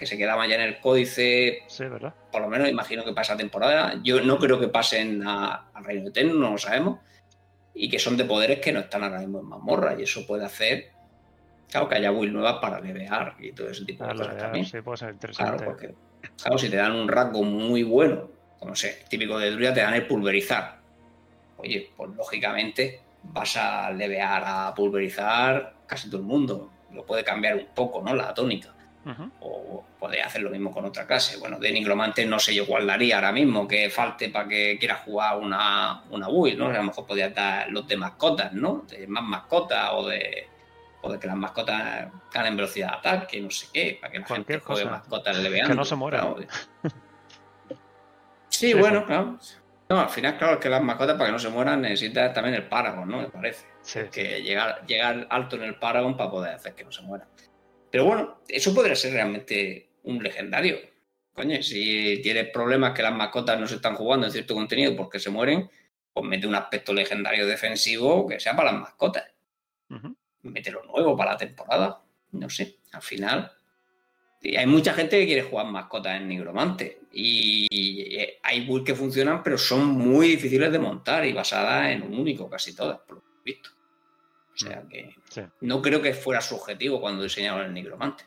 que se quedaban ya en el códice. Sí, ¿verdad? Por lo menos imagino que pasa temporada. Yo no creo que pasen al Reino Eterno, no lo sabemos. Y que son de poderes que no están ahora mismo en mazmorra. Y eso puede hacer, claro, que haya build nuevas para levear y todo ese tipo de cosas también. Sí, puede ser interesante. Claro, porque, claro, si te dan un rasgo muy bueno, como sé, típico de Druida, te dan el pulverizar oye, pues lógicamente vas a levear, a pulverizar casi todo el mundo. Lo puede cambiar un poco, ¿no? La tónica. O podría hacer lo mismo con otra clase. Bueno, de Nigromante no sé yo cuál daría ahora mismo que falte para que quiera jugar una, una build, ¿no? a lo mejor podría dar los de mascotas, ¿no? De más mascotas o de, o de que las mascotas ganen velocidad de ataque, no sé qué, para que la gente juegue mascotas leveando. Que no se muera. sí, bueno, claro. No, al final, claro, es que las mascotas para que no se mueran necesitas también el Paragon, ¿no? Me parece. Que llegar, llegar alto en el Paragon para poder hacer que no se mueran. Pero bueno, eso podría ser realmente un legendario. Coño, si tienes problemas que las mascotas no se están jugando en cierto contenido porque se mueren, pues mete un aspecto legendario defensivo que sea para las mascotas. Mete lo nuevo para la temporada. No sé, al final hay mucha gente que quiere jugar mascotas en Nigromante y hay builds que funcionan, pero son muy difíciles de montar y basadas en un único, casi todas, por lo visto. O sea mm, que no creo que fuera su objetivo cuando diseñaron el Nigromante.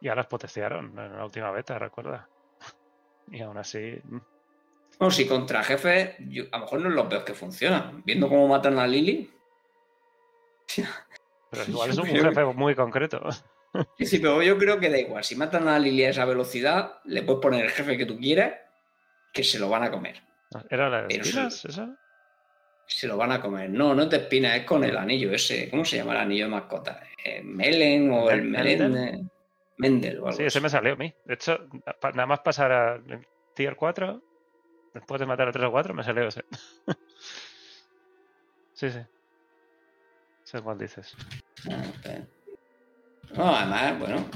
Y ahora las potenciaron en la última beta, recuerda. Y aún así. Mm. Bueno, si contra jefes, a lo mejor no es lo peor que funcionan. Viendo cómo matan a Lily. Pero igual es un jefe muy concreto. Sí, sí, pero yo creo que da igual. Si matan a Lily a esa velocidad, le puedes poner el jefe que tú quieras, que se lo van a comer. ¿Era la de espinas, esa? Se lo van a comer. No, no te espinas, es con el anillo ese. ¿Cómo se llama el anillo de mascota? ¿El Melen o el Melen? Mendel o algo Sí, ese me salió a mí. De hecho, nada más pasar a Tier 4, después de matar a 3 o 4, me salió ese. sí, sí. Ese es cual dices. Ah, no, además, bueno.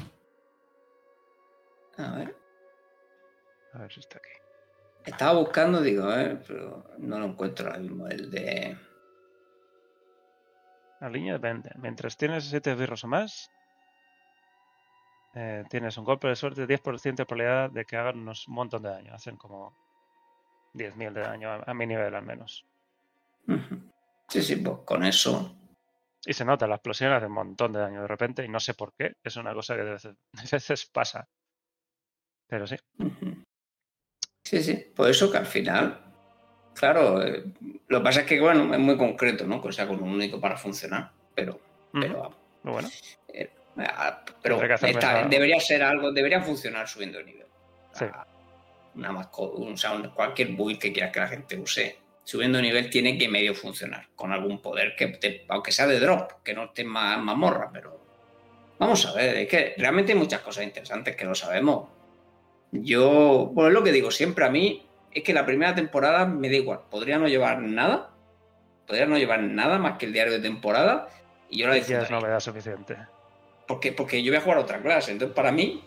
A ver. A ver si está aquí. Estaba buscando, digo, ver, pero no lo encuentro ahora mismo. El de. La línea depende. Mientras tienes 7 birros o más, eh, tienes un golpe de suerte de 10% de probabilidad de que hagan unos un montón de daño. Hacen como 10.000 de daño a, mi nivel al menos. Sí, sí, pues con eso y se nota, la explosión hace un montón de daño de repente y no sé por qué. Es una cosa que de veces, pasa. Pero sí. Sí, sí. Por eso que al final, claro, eh, lo que pasa es que, bueno, es muy concreto, ¿no? Que sea con un único para funcionar. Pero, pero, bueno. Eh, ah, pero debería ser algo, debería funcionar subiendo de nivel. Sí. Una mascota, o sea, cualquier build que quieras que la gente use subiendo nivel tiene que medio funcionar con algún poder que aunque sea de drop, que no esté más morra, pero vamos a ver, es que realmente hay muchas cosas interesantes que no sabemos. Yo, bueno, es lo que digo siempre a mí, es que la primera temporada me da igual, podría no llevar nada, podría no llevar nada más que el diario de temporada y yo la Ya es novedad suficiente. Porque, porque yo voy a jugar otra clase, entonces para mí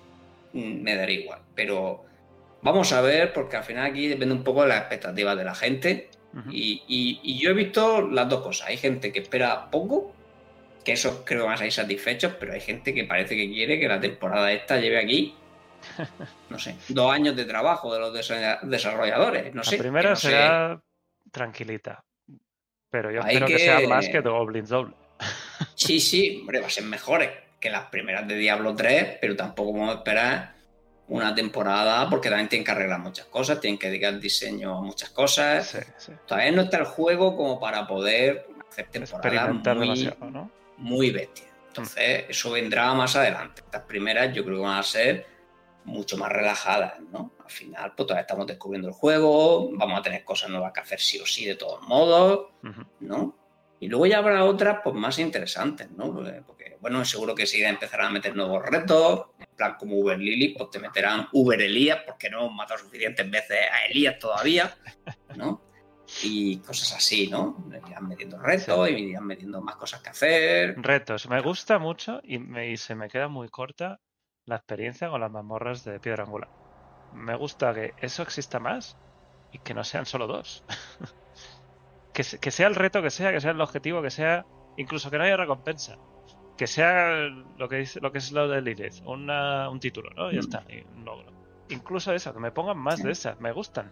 mm, me daría igual, pero vamos a ver, porque al final aquí depende un poco de las expectativas de la gente y, yo he visto las dos cosas. Hay gente que espera poco, que eso creo que van a salir satisfechos, pero hay gente que parece que quiere que la temporada esta lleve aquí, no sé, dos años de trabajo de los desarrolladores. No la primera será tranquilita, pero yo espero que... sea más que Goblins Double. sí, sí, hombre, va a ser mejores que las primeras de Diablo 3, pero tampoco vamos a esperar una temporada porque también tienen que arreglar muchas cosas, tienen que dedicar el diseño a muchas cosas. Todavía no está el juego como para poder hacer temporadas muy, muy bestia. Entonces, eso vendrá más adelante. Estas primeras yo creo que van a ser mucho más relajadas, ¿no? al final, pues todavía estamos descubriendo el juego, vamos a tener cosas nuevas que hacer sí o sí de todos modos, ¿no? Y luego ya habrá otras pues más interesantes, ¿no? Porque, bueno, seguro que sí empezarán a meter nuevos retos, en plan como Uber Lily, pues te meterán Uber Elías, porque no hemos matado suficientes veces a Elías todavía, ¿no? Y cosas así, ¿no? Irán metiendo retos y irán metiendo más cosas que hacer. Retos. Me gusta mucho y, me, se me queda muy corta la experiencia con las mazmorras de piedra angular. Me gusta que eso exista más y que no sean solo dos. que, sea el reto que sea, que sea el objetivo, que sea incluso que no haya recompensa. Que sea lo que dice, lo que es lo de Lilith, un título, ¿no? Y ya mm. está, un logro. Incluso eso, que me pongan más de esas, me gustan.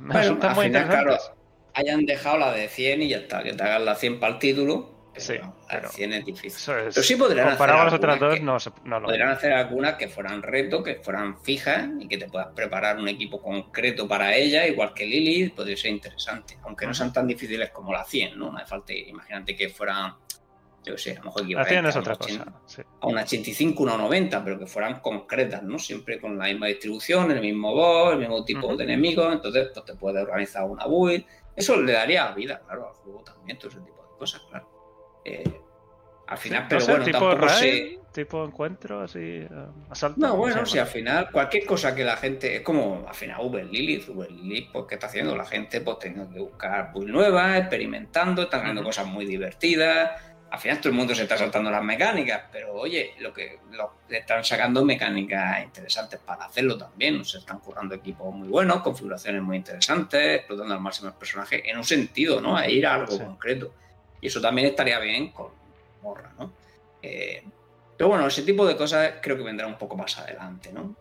Me resultan muy interesantes. hayan dejado la de 100 y ya está, que te hagan la 100 para el título sí, pero 100 es difícil. pero sí podrían hacer, las otras dos, no, no lo podrían hacer algunas que fueran retos, que fueran fijas y que te puedas preparar un equipo concreto para ella, igual que Lily, podría ser interesante. Aunque no sean tan difíciles como la 100, ¿no? No hace falta, imagínate que fueran, yo sé, a lo mejor La 100 es otra cosa. A una 85, una 90, pero que fueran concretas, ¿no? Siempre con la misma distribución, el mismo boss, el mismo tipo de enemigos, entonces pues, te puedes organizar una build. Eso le daría vida, claro, al juego también, todo ese tipo de cosas, claro. Eh, al final, pero bueno, tipo tampoco Tipo encuentro, así, eh, asalto. No, bueno, si al final, cualquier cosa que la gente. Es como al final Uber Lilith. Uber Lilith, pues, ¿qué está haciendo? La gente, pues, tiene que buscar muy nuevas, experimentando, están haciendo cosas muy divertidas. Al final, todo el mundo se está saltando las mecánicas, pero oye, lo que lo, están sacando mecánicas interesantes para hacerlo también. Se están currando equipos muy buenos, configuraciones muy interesantes, explotando al máximo el personaje en un sentido, ¿no? A ir a algo concreto. Y eso también estaría bien con Morra, ¿no? Eh, pero bueno, ese tipo de cosas creo que vendrá un poco más adelante, ¿no?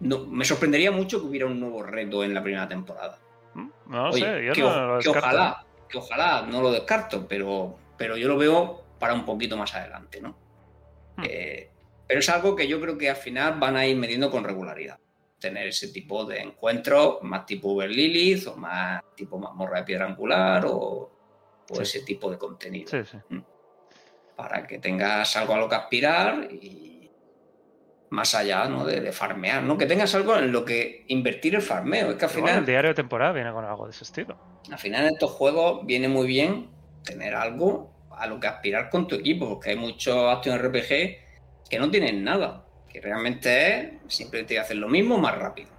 no me sorprendería mucho que hubiera un nuevo reto en la primera temporada. Mm, no sé, yo que, no lo que ojalá, que ojalá no lo descarto, pero, pero yo lo veo para un poquito más adelante, ¿no? Hmm. Eh, pero es algo que yo creo que al final van a ir midiendo con regularidad. Tener ese tipo de encuentros, más tipo Uber Lilith, o más tipo mazmorra de piedra angular, o, o ese tipo de contenido. Mm. Para que tengas algo a lo que aspirar y más allá ¿no? de, farmear, ¿no? Que tengas algo en lo que invertir el farmeo. Es que al final. el diario de temporada viene con algo de ese estilo. Al final en estos juegos viene muy bien tener algo a lo que aspirar con tu equipo, porque hay muchos actos RPG que no tienen nada, que realmente es simplemente hacer lo mismo más rápido.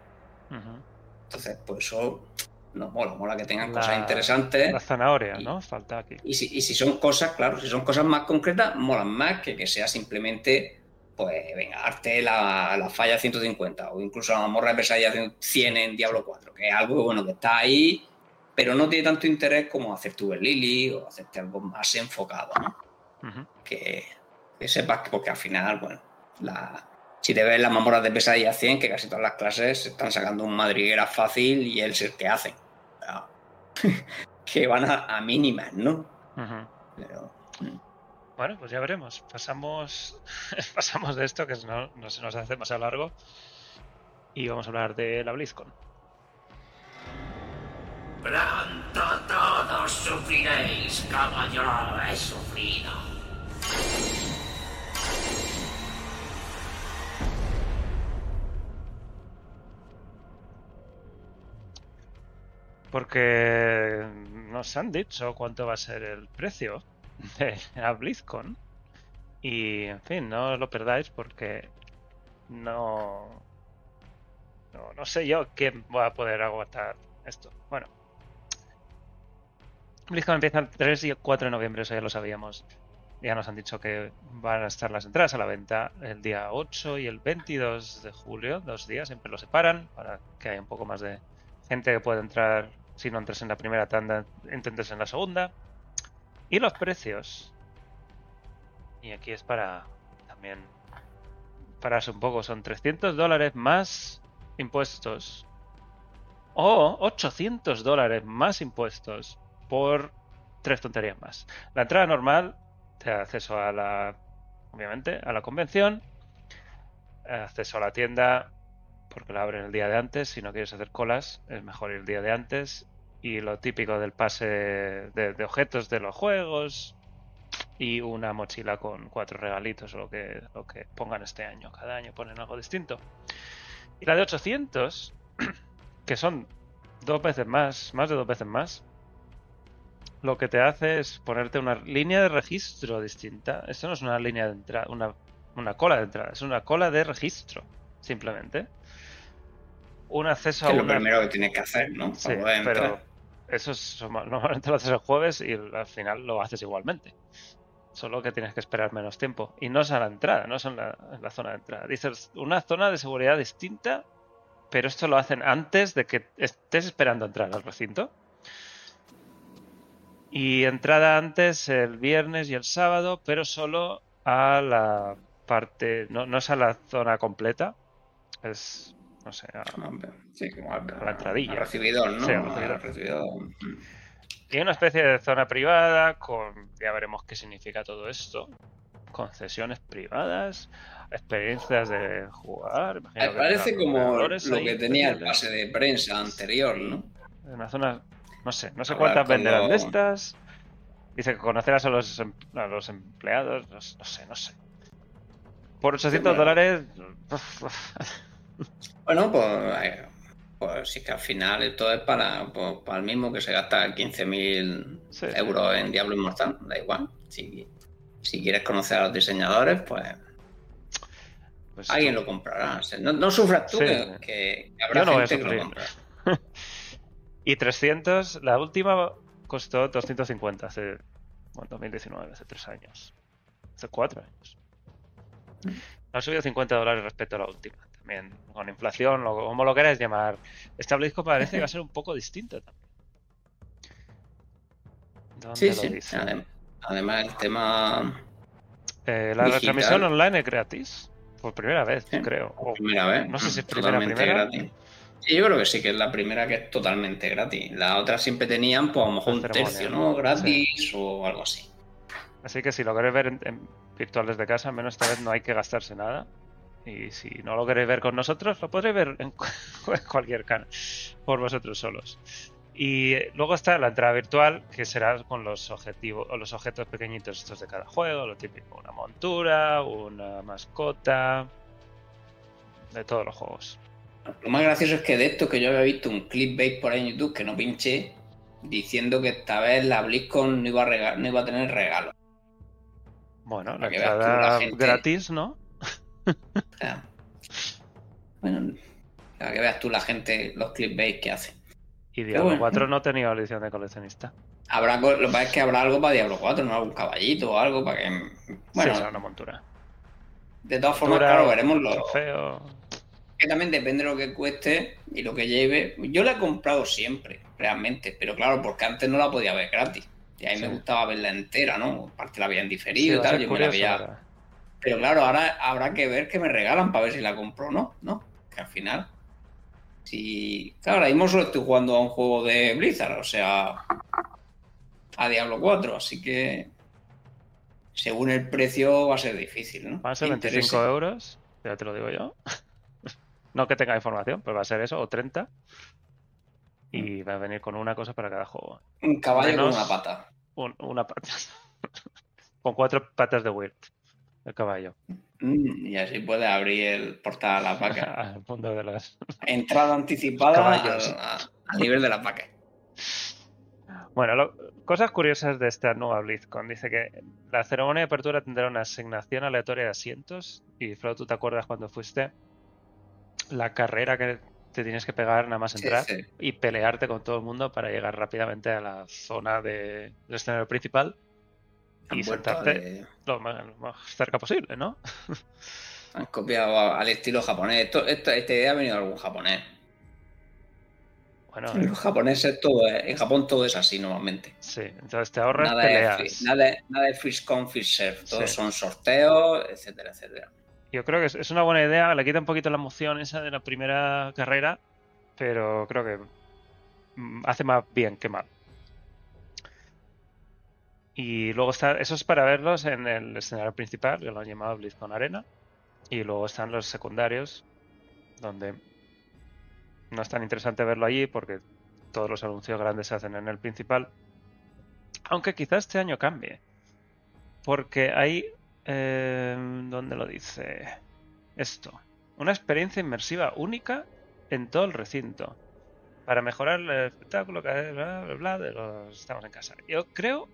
Entonces, por eso no mola, mola que tengan cosas interesantes. La zanahoria, ¿no? Falta aquí. Y si, y si, son cosas, claro, si son cosas más concretas, molan más que que sea simplemente, pues, venga, arte la, la falla 150 o incluso la morra de pesadilla 100 en Diablo 4, que es algo bueno que está ahí, pero no tiene tanto interés como hacer tu Lily o hacerte algo más enfocado, ¿no? que, que, sepas que, porque al final, bueno, la, si te ves las mamoras de pesadilla 100, que casi todas las clases están sacando un madriguera fácil y el ser que hacen. que van a, mínimas, ¿no? Mm. Bueno, pues ya veremos. Pasamos, pasamos de esto, que no, no se nos hace más a largo. Y vamos a hablar de la BlizzCon. Pronto todos sufriréis como yo he sufrido. Porque nos han dicho cuánto va a ser el precio de la BlizzCon. Y, en fin, no lo perdáis porque no, no, no sé yo quién va a poder aguantar esto. Bueno, BlizzCon empieza el 3 y el 4 de noviembre, eso ya lo sabíamos. Ya nos han dicho que van a estar las entradas a la venta el día 8 y el 22 de julio, dos días, siempre lo separan para que haya un poco más de gente que pueda entrar si no entres en la primera tanda, entres en la segunda. Y los precios. Y aquí es para también pararse un poco. Son 300 dólares más impuestos. O 800 dólares más impuestos por tres tonterías más. La entrada normal te da acceso a la, obviamente, a la convención, acceso a la tienda porque la abren el día de antes. Si no quieres hacer colas, es mejor ir el día de antes. Y lo típico del pase de, objetos de los juegos. Y una mochila con cuatro regalitos lo que, lo que pongan este año. Cada año ponen algo distinto. Y la de 800, que son dos veces más, más de dos veces más, lo que te hace es ponerte una línea de registro distinta. Esto no es una línea de entrada, una, una cola de entrada, es una cola de registro, simplemente. Un acceso a. Es lo primero que tienes que hacer, ¿no? Sí, pero eso es, normalmente lo haces el jueves y al final lo haces igualmente. Solo que tienes que esperar menos tiempo. Y no es a la entrada, no es en la, zona de entrada. Dices una zona de seguridad distinta, pero esto lo hacen antes de que estés esperando entrar al recinto. Y entrada antes el viernes y el sábado, pero solo a la parte, no, no es a la zona completa, es, no sé, a, sí, como a, la entradilla. recibidor, ¿no? Sí, recibidor. Y una especie de zona privada con, ya veremos qué significa todo esto, concesiones privadas, experiencias de jugar. Me parece como lo que tenía el pase de prensa anterior, ¿no? Una zona no sé, no sé cuántas venderán de estas. Dice que conocerás a los, em, a los empleados. No, sé, no sé. Por 800 dólares. bueno, pues, eh, pues sí que al final esto es para, pues, para el mismo que se gasta 15.000 euros en Diablo Inmortal. Da igual. Si, si quieres conocer a los diseñadores, pues. pues alguien lo comprará. no, sufras tú que, habrá gente que lo compra. Y 300, la última costó 250 hace bueno, 2019, hace 3 años. Hace 4 años. Ha subido 50 dólares respecto a la última. También con inflación, o como lo queráis llamar. Este Blisco parece que va a ser un poco distinto también. sí, sí. Además, el tema. Eh, la retransmisión online es gratis. Por primera vez, creo. Por primera vez. No sé si es primera, primera. Gratis. Sí, yo creo que sí, que es la primera que es totalmente gratis. Las otras siempre tenían, pues a lo mejor un tercio, ¿no? Gratis o algo así. Así que si lo queréis ver en, virtual desde casa, menos esta vez no hay que gastarse nada. Y si no lo queréis ver con nosotros, lo podréis ver en, cualquier canal, por vosotros solos. Y luego está la entrada virtual, que será con los objetivos o los objetos pequeñitos estos de cada juego, lo típico, una montura, una mascota, de todos los juegos. Lo más gracioso es que de esto que yo había visto un clickbait por ahí en YouTube que no pinché, diciendo que esta vez la BlizzCon no iba a, no iba a tener regalo. Bueno, la entrada gratis, ¿no? bueno, para que veas tú la gente, los clickbait que hace. Y Diablo 4 no tenía edición de coleccionista. Habrá, lo que pasa es que habrá algo para Diablo 4, ¿no? Algún caballito o algo para que. Bueno, sí, una montura. De todas formas, claro, veremos lo. Que también depende de lo que cueste y lo que lleve. Yo la he comprado siempre, realmente, pero claro, porque antes no la podía ver gratis. Y a mí me gustaba verla entera, ¿no? Aparte la habían diferido y tal, yo me la veía. Pero claro, ahora habrá que ver qué me regalan para ver si la compro o no, ¿no? Que al final. Si. Claro, ahora mismo solo estoy jugando a un juego de Blizzard, o sea. A Diablo 4, así que. Según el precio va a ser difícil, ¿no? Va a ser 25 euros, ya te lo digo yo. No que tenga información, pues va a ser eso, o 30. Y va a venir con una cosa para cada juego. Un caballo con una pata. una pata. con cuatro patas de Wirt. El caballo. Mm, y así puede abrir el portal a la paca. al mundo de las. Entrada anticipada a, nivel de la paca. Bueno, cosas curiosas de esta nueva BlizzCon. Dice que la ceremonia de apertura tendrá una asignación aleatoria de asientos. Y Flo, ¿tú te acuerdas cuando fuiste? la carrera que te tienes que pegar nada más entrar y pelearte con todo el mundo para llegar rápidamente a la zona de, del escenario principal y sentarte lo, más, cerca posible, ¿no? Han copiado al estilo japonés. Esto, esta, idea ha venido de algún japonés. Bueno, los japoneses todo en Japón todo es así normalmente. Sí, entonces te ahorras nada peleas. nada, nada de fish con, fish serve. Todos son sorteos, etcétera, etcétera. Yo creo que es una buena idea, le quita un poquito la emoción esa de la primera carrera, pero creo que mm, hace más bien que mal. Y luego está, eso es para verlos en el escenario principal, que lo han llamado BlizzCon Arena. Y luego están los secundarios, donde no es tan interesante verlo allí porque todos los anuncios grandes se hacen en el principal. Aunque quizás este año cambie. Porque hay eh, ¿Dónde lo dice? Esto. una experiencia inmersiva única en todo el recinto. Para mejorar el espectáculo, bla, bla, bla, de los estamos en casa. Yo creo,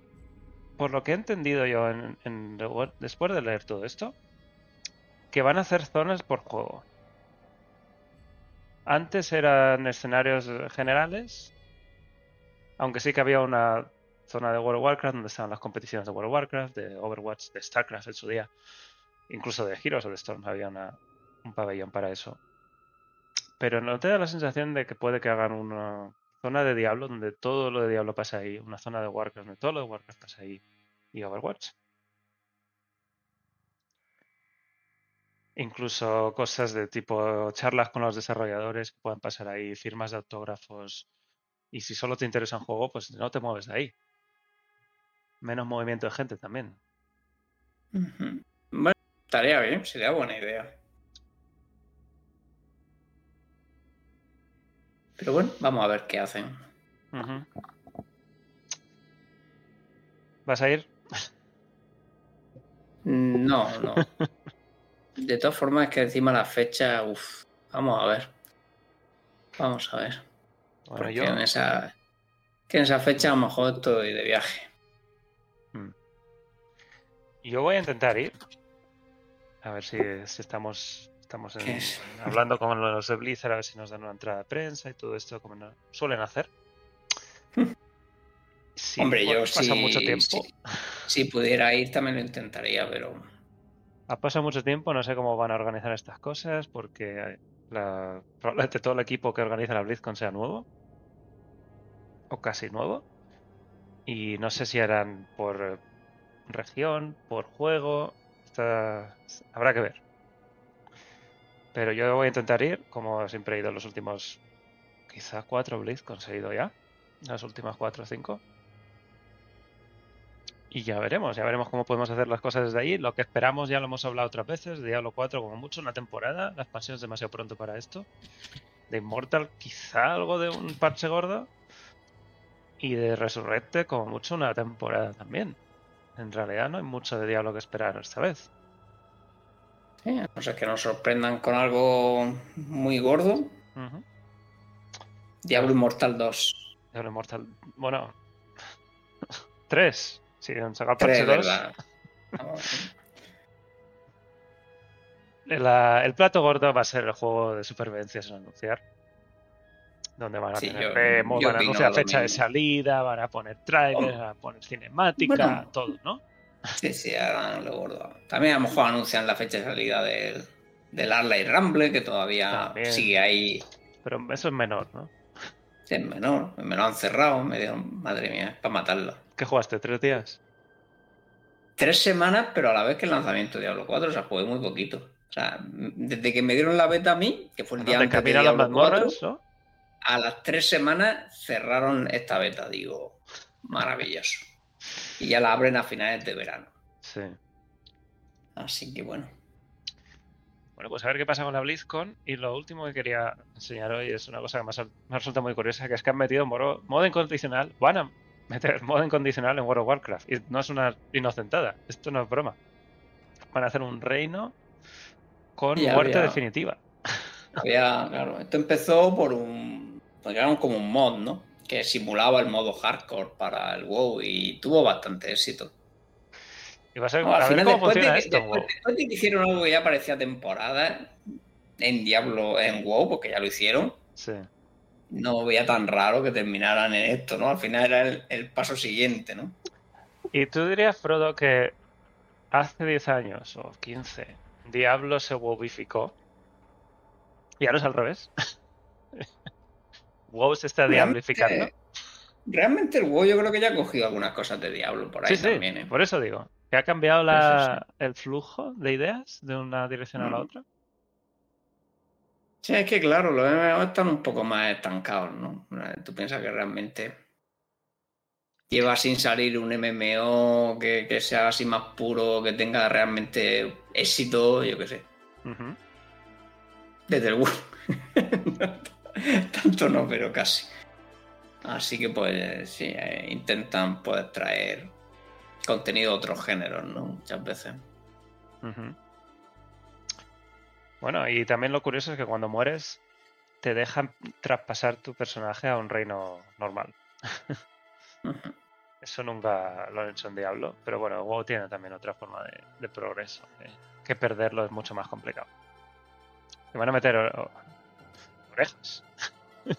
por lo que he entendido yo en, después de leer todo esto, que van a hacer zonas por juego. Antes eran escenarios generales, aunque sí que había una zona de World of Warcraft donde estaban las competiciones de World of Warcraft, de Overwatch, de StarCraft en su día, incluso de Heroes of the Storm había un pabellón para eso. Pero no te da la sensación de que puede que hagan una zona de Diablo donde todo lo de Diablo pasa ahí, una zona de Warcraft donde todo lo de Warcraft pasa ahí y Overwatch. Incluso cosas de tipo charlas con los desarrolladores que puedan pasar ahí, firmas de autógrafos. Y si solo te interesa un juego, pues no te mueves de ahí. Menos movimiento de gente también. Bueno, estaría bien, sería buena idea. Pero bueno, vamos a ver qué hacen. ¿Vas a ir? No, no. De todas formas, es que encima la fecha, uff, vamos a ver. Vamos a ver. Porque yo... en esa, que en esa fecha a lo mejor estoy de viaje. Hmm. Yo voy a intentar ir. A ver si, estamos estamos hablando con los de Blizzard a ver si nos dan una entrada de prensa y todo esto como suelen hacer. Hombre, yo pasa mucho tiempo. si pudiera ir también lo intentaría, pero ha pasado mucho tiempo, no sé cómo van a organizar estas cosas, porque la, probablemente todo el equipo que organiza la BlizzCon sea nuevo, o casi nuevo, y no sé si harán por región, por juego, habrá que ver. Pero yo voy a intentar ir, como siempre he ido los últimos, quizá cuatro BlizzCon he ido ya, las últimas cuatro o cinco. Y ya veremos, ya veremos cómo podemos hacer las cosas desde ahí. Lo que esperamos ya lo hemos hablado otras veces, Diablo 4 como mucho, una temporada. La expansión es demasiado pronto para esto. De Immortal quizá algo de un parche gordo. Y de Resurrecte como mucho una temporada también. En realidad no hay mucho de Diablo que esperar esta vez. Sí, no sé, que nos sorprendan con algo muy gordo. Diablo Immortal 2. Diablo Immortal... Bueno... 3. Sí, han sacado parche 2. el plato gordo va a ser el juego de supervivencia sin anunciar. Donde van a tener van a anunciar fecha de salida, van a poner trailers, van a poner cinemática, todo, ¿no? Sí, sí, harán lo gordo. También a lo mejor anuncian la fecha de salida del, del Arla y Ramble, que todavía sigue ahí. Pero eso es menor, ¿no? Sí, es menor. Me lo han cerrado, me dieron, madre mía, para matarlo. ¿Qué jugaste? ¿Tres días? Tres semanas, pero a la vez que el lanzamiento de Diablo 4, o sea, jugué muy poquito. O sea, desde que me dieron la beta a mí, que fue el día antes de Diablo 4, a las tres semanas cerraron esta beta, digo, maravilloso. Y ya la abren a finales de verano. Sí. Así que bueno. Bueno, pues a ver qué pasa con la BlizzCon. Y lo último que quería enseñar hoy es una cosa que me, me resulta muy curiosa, que es que han metido modo, modo incondicional. Van a meter modo incondicional en World of Warcraft. Y no es una inocentada, esto no es broma. Van a hacer un reino con muerte definitiva. Había, claro, esto empezó por un. Pues como un mod, ¿no? Que simulaba el modo hardcore para el WoW y tuvo bastante éxito. Y va a ser no, a ver cómo funciona esto, después, después de que hicieron algo que ya parecía temporada en Diablo, en WoW, porque ya lo hicieron. Sí no veía tan raro que terminaran en esto, ¿no? Al final era el, paso siguiente, ¿no? ¿Y tú dirías, Frodo, que hace 10 años o 15 Diablo se wowificó? Y ahora es al revés. WoW se está diablificando. Realmente el WoW yo creo que ya ha cogido algunas cosas de Diablo por ahí también. ¿eh? Por eso digo. ¿Que ha cambiado la, el flujo de ideas de una dirección a la otra? Sí, es que claro, los MMO están un poco más estancados, ¿no? Tú piensas que realmente lleva sin salir un MMO que, sea así más puro, que tenga realmente éxito, yo qué sé. Desde el Tanto no, pero casi. Así que pues sí, eh, intentan poder traer contenido de otros géneros, ¿no? Muchas veces. Bueno, y también lo curioso es que cuando mueres te dejan traspasar tu personaje a un reino normal. Eso nunca lo han hecho en Diablo, pero bueno, juego tiene también otra forma de, progreso, que perderlo es mucho más complicado. Me van a meter orejas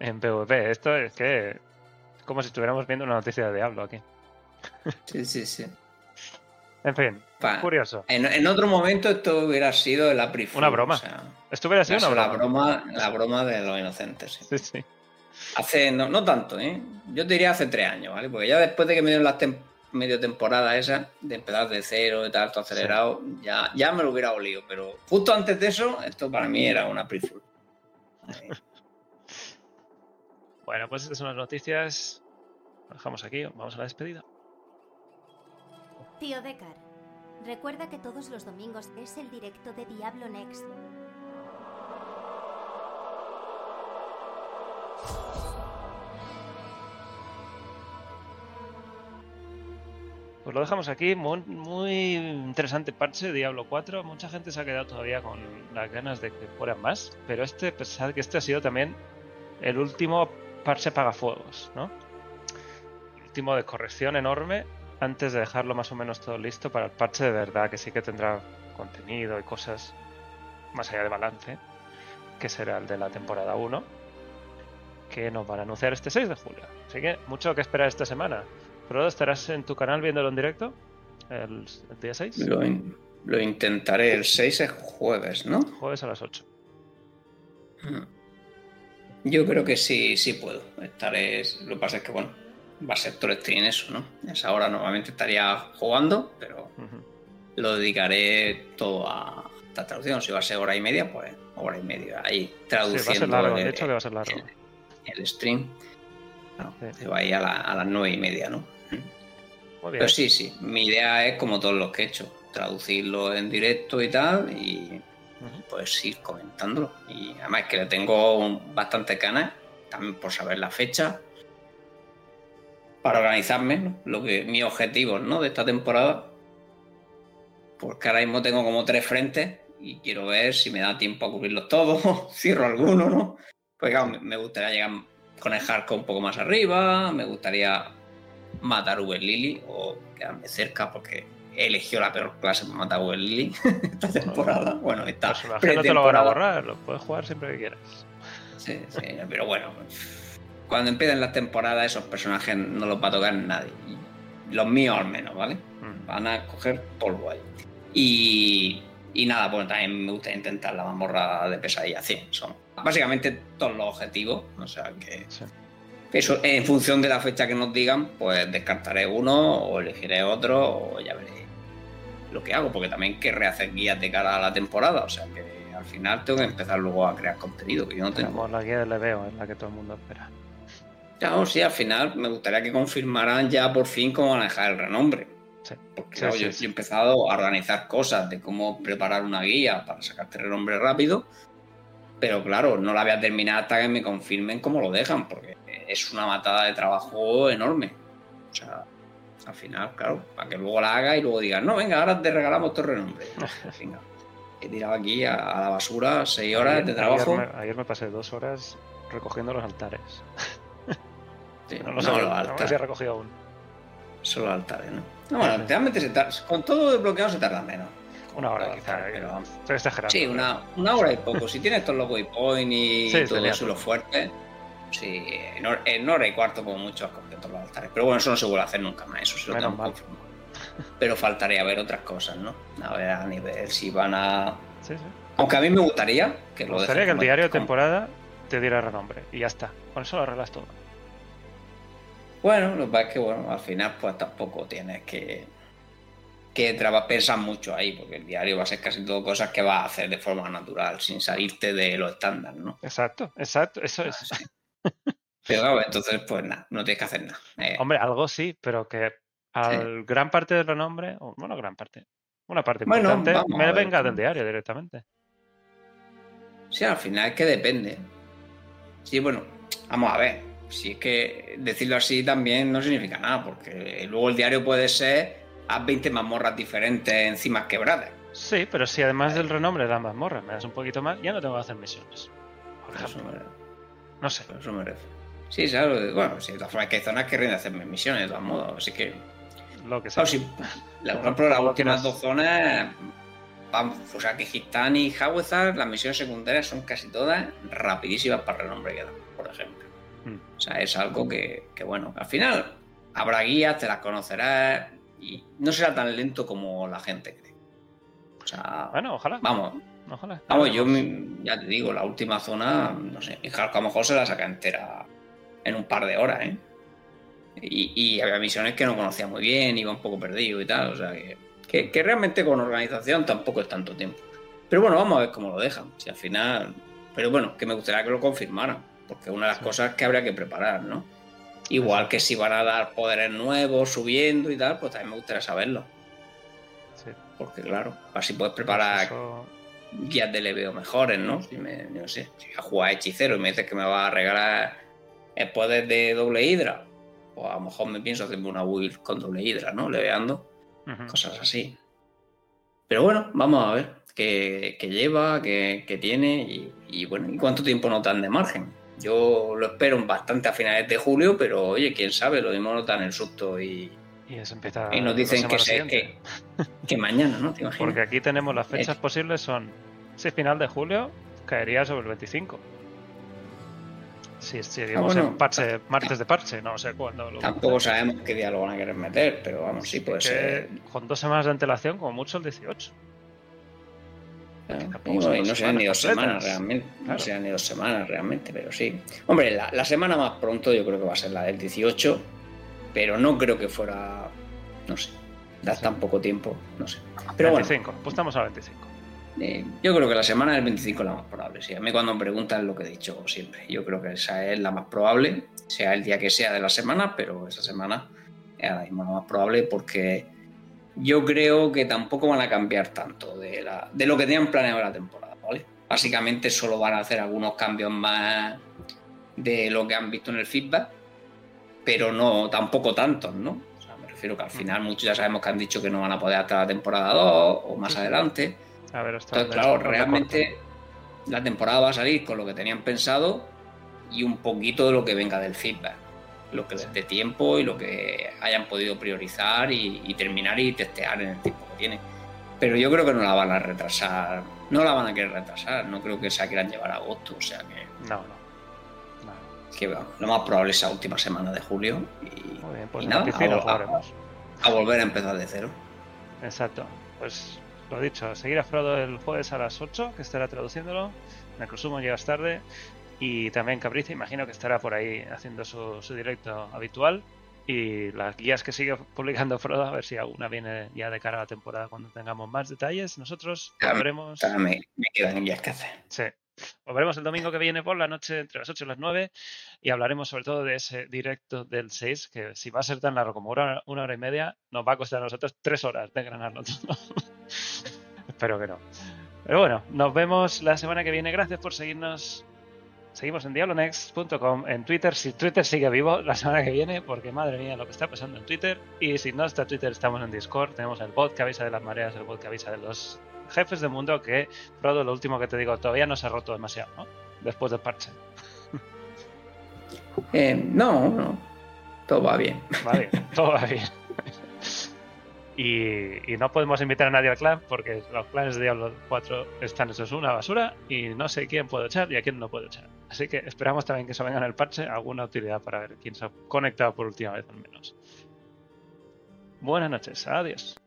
en PvP. Esto es que es como si estuviéramos viendo una noticia de Diablo aquí. sí, sí, sí. En fin, curioso. En, otro momento esto hubiera sido la April Una broma. esto hubiera sido una broma. La broma, de los inocentes. Sí, sí. Hace, no, no, tanto, ¿eh? Yo diría hace tres años, ¿vale? Porque ya después de que me dieron las medio temporada esa, de empezar de cero, de tal, todo acelerado, ya, ya me lo hubiera olido. Pero justo antes de eso, esto para mí era una pre bueno, pues estas son las noticias. Lo dejamos aquí, vamos a la despedida. Tío Decar, recuerda que todos los domingos es el directo de Diablo Next. Pues lo dejamos aquí, muy, interesante parche Diablo 4. Mucha gente se ha quedado todavía con las ganas de que fueran más, pero este, pensad que este ha sido también el último parche pagafuegos, ¿no? Último de corrección enorme antes de dejarlo más o menos todo listo para el parche de verdad, que sí que tendrá contenido y cosas más allá de balance, que será el de la temporada 1, que nos van a anunciar este 6 de julio. Así que mucho que esperar esta semana. Frodo, ¿estarás en tu canal viéndolo en directo el, día 6? Lo, intentaré. El 6 es jueves, ¿no? Jueves a las 8. Mm. Yo creo que sí, sí puedo. Estaré. Lo que pasa es que, bueno, va a ser todo el stream eso, ¿no? esa hora normalmente estaría jugando, pero lo dedicaré todo a esta traducción. Si va a ser hora y media, pues hora y media ahí traduciendo. va a ser de hecho que va a ser largo. El, stream. Se va a ir a, las nueve y media, ¿no? Pero sí, sí, mi idea es como todos los que he hecho, traducirlo en directo y tal, y pues ir comentándolo. Y además que le tengo bastante ganas, también por saber la fecha, para organizarme, lo que mis objetivos ¿no? de esta temporada. Porque ahora mismo tengo como tres frentes y quiero ver si me da tiempo a cubrirlos todos, cierro alguno, ¿no? Pues claro, me gustaría llegar con el hardcore un poco más arriba, me gustaría matar Uber Lily o quedarme cerca porque elegido la peor clase para matar Uber Lily esta temporada. Bueno, esta no te lo van a borrar, lo puedes jugar siempre que quieras. Sí, sí, pero bueno, cuando empiecen las temporadas esos personajes no los va a tocar nadie. Los míos al menos, ¿vale? Mm. Van a coger polvo ahí. Y, y nada, pues también me gusta intentar la mamorra de pesadilla 100. Son básicamente todos los objetivos. O sea que... Eso, en función de la fecha que nos digan, pues descartaré uno o elegiré otro o ya veré lo que hago, porque también querré hacer guías de cara a la temporada, o sea que al final tengo que empezar luego a crear contenido, que yo no tengo. la guía le veo, es la que todo el mundo espera. Claro, sí, al final me gustaría que confirmaran ya por fin cómo manejar el renombre. Porque yo, he empezado a organizar cosas de cómo preparar una guía para sacarte el renombre rápido, pero claro, no la voy a terminar hasta que me confirmen cómo lo dejan, porque es una matada de trabajo enorme. O sea, al final, claro, para que luego la haga y luego digan, no, venga, ahora te regalamos tu renombre. venga, he tirado aquí a, la basura seis horas de trabajo. ayer me pasé dos horas recogiendo los altares. no, no, los altares. No he recogido aún. Solo altares, ¿no? No, bueno, realmente se tarda, con todo desbloqueado se tarda menos. Una hora, quizá. Pero, estoy exagerando. Sí, una, una, hora y poco. si tienes todos los waypoints y todo eso, lo fuerte. Sí, en hora, y cuarto, como mucho, has todos los altares. Pero bueno, eso no se vuelve a hacer nunca más. Eso se lo tengo confirmado. Pero faltaría ver otras cosas, ¿no? A ver, a nivel si van a. Sí, sí. Aunque a mí me gustaría que lo Me gustaría que el diario de temporada te diera renombre. Y ya está. Con eso lo arreglas todo. Bueno, lo que pasa es que bueno, al final pues tampoco tienes que, que pensar mucho ahí, porque el diario va a ser casi todo cosas que vas a hacer de forma natural, sin salirte de lo estándar, ¿no? Exacto, exacto, eso es. Pero claro, entonces pues nada, no tienes que hacer nada. Eh, Hombre, algo sí, pero que al gran parte del renombre, bueno, gran parte, una parte importante, me venga del diario directamente. Sí, al final es que depende. Sí, bueno, vamos a ver si es que decirlo así también no significa nada, porque luego el diario puede ser a 20 mazmorras diferentes encima quebradas. Sí, pero si además del renombre de la mazmorra me das un poquito más, ya no tengo que hacer misiones. Por ejemplo. No sé. Eso merece. Sí, claro. Bueno, sí, de todas formas que hay zonas que rinden hacerme misiones, de todos modos. Así que. Lo que sea. sí, la, por ejemplo, las últimas dos zonas. Vamos, o sea que Gitán y Hawezar, las misiones secundarias son casi todas rapidísimas para el renombre que dan, por ejemplo. Hmm. O sea, es algo que, que, bueno, al final habrá guías, te las conocerás y no será tan lento como la gente cree. O sea, bueno, ojalá. Vamos. Ojalá. Vamos, yo ya te digo, la última zona, no sé, a lo mejor se la saca entera en un par de horas, ¿eh? Y, había misiones que no conocía muy bien, iba un poco perdido y tal, o sea que, que, realmente con organización tampoco es tanto tiempo. Pero bueno, vamos a ver cómo lo dejan, si al final... Pero bueno, que me gustaría que lo confirmaran, porque es una de las cosas que habría que preparar, ¿no? Igual que si van a dar poderes nuevos subiendo y tal, pues también me gustaría saberlo. Sí. Porque claro, así puedes preparar guías de leveo mejores, ¿no? Si me, no sé, si a jugar hechicero y me dices que me va a regalar el poder de doble hidra, o a lo mejor me pienso hacerme una build con doble hidra, ¿no? Leveando. Cosas así. Pero bueno, vamos a ver qué, lleva, qué, tiene y, bueno, y cuánto tiempo nos dan de margen. Yo lo espero bastante a finales de julio, pero oye, quién sabe, lo mismo nos dan el susto y, y, nos dicen que, que, mañana, ¿no? Porque aquí tenemos las fechas posibles son, si final de julio, caería sobre el 25. Si seguimos ah, en parche, martes de parche, no sé cuándo. tampoco sabemos qué día lo van a querer meter, pero vamos, sí, puede ser. Con dos semanas de antelación, como mucho el 18. y no sean ni dos semanas realmente. No sean ni dos semanas realmente, pero sí. Hombre, la, semana más pronto yo creo que va a ser la del 18, pero no creo que fuera. No sé. Da tan poco tiempo, no sé. Pero 25, pues estamos a 25. Eh, yo creo que la semana del 25 es la más probable. Sí. A mí cuando me preguntan lo que he dicho siempre. Yo creo que esa es la más probable, sea el día que sea de la semana, pero esa semana es la más probable porque yo creo que tampoco van a cambiar tanto de, la, de lo que tenían planeado la temporada. ¿vale? Básicamente solo van a hacer algunos cambios más de lo que han visto en el feedback, pero no tampoco tantos, ¿no? O sea, me refiero que al final muchos ya sabemos que han dicho que no van a poder hasta la temporada 2 o más adelante entonces, claro, realmente la temporada va a salir con lo que tenían pensado y un poquito de lo que venga del feedback. Lo que les dé tiempo y lo que hayan podido priorizar y, terminar y testear en el tiempo que tiene. Pero yo creo que no la van a retrasar. No la van a querer retrasar. No creo que se quieran llevar a agosto. O sea que. No, no. Que lo más probable es la última semana de julio. Y, pues nada, a volver a empezar de cero. Exacto. Pues lo dicho, seguir a Frodo el jueves a las 8, que estará traduciéndolo. Necrosumo llegas tarde. Y también Capriza, imagino que estará por ahí haciendo su, directo habitual. Y las guías que sigue publicando Frodo, a ver si alguna viene ya de cara a la temporada cuando tengamos más detalles. Nosotros veremos. Me, me quedan guías que hacer. Sí. Os veremos el domingo que viene por la noche entre las 8 y las 9 y hablaremos sobre todo de ese directo del 6, que si va a ser tan largo como una, hora y media, nos va a costar a nosotros tres horas de granarlo todo. Espero que no. Pero bueno, nos vemos la semana que viene. Gracias por seguirnos. Seguimos en diablonext.com, en Twitter, si Twitter sigue vivo la semana que viene, porque madre mía lo que está pasando en Twitter. Y si no está Twitter, estamos en Discord, tenemos el bot que avisa de las mareas, el bot que avisa de los jefes de mundo que, Frodo, lo último que te digo, todavía no se ha roto demasiado, ¿no? Después del parche. Eh, no, no. Todo va bien. Va bien, todo va bien. Y, no podemos invitar a nadie al clan porque los clanes de Diablo 4 están hechos una basura y no sé quién puedo echar y a quién no puedo echar. Así que esperamos también que se venga en el parche alguna utilidad para ver quién se ha conectado por última vez al menos. Buenas noches, adiós.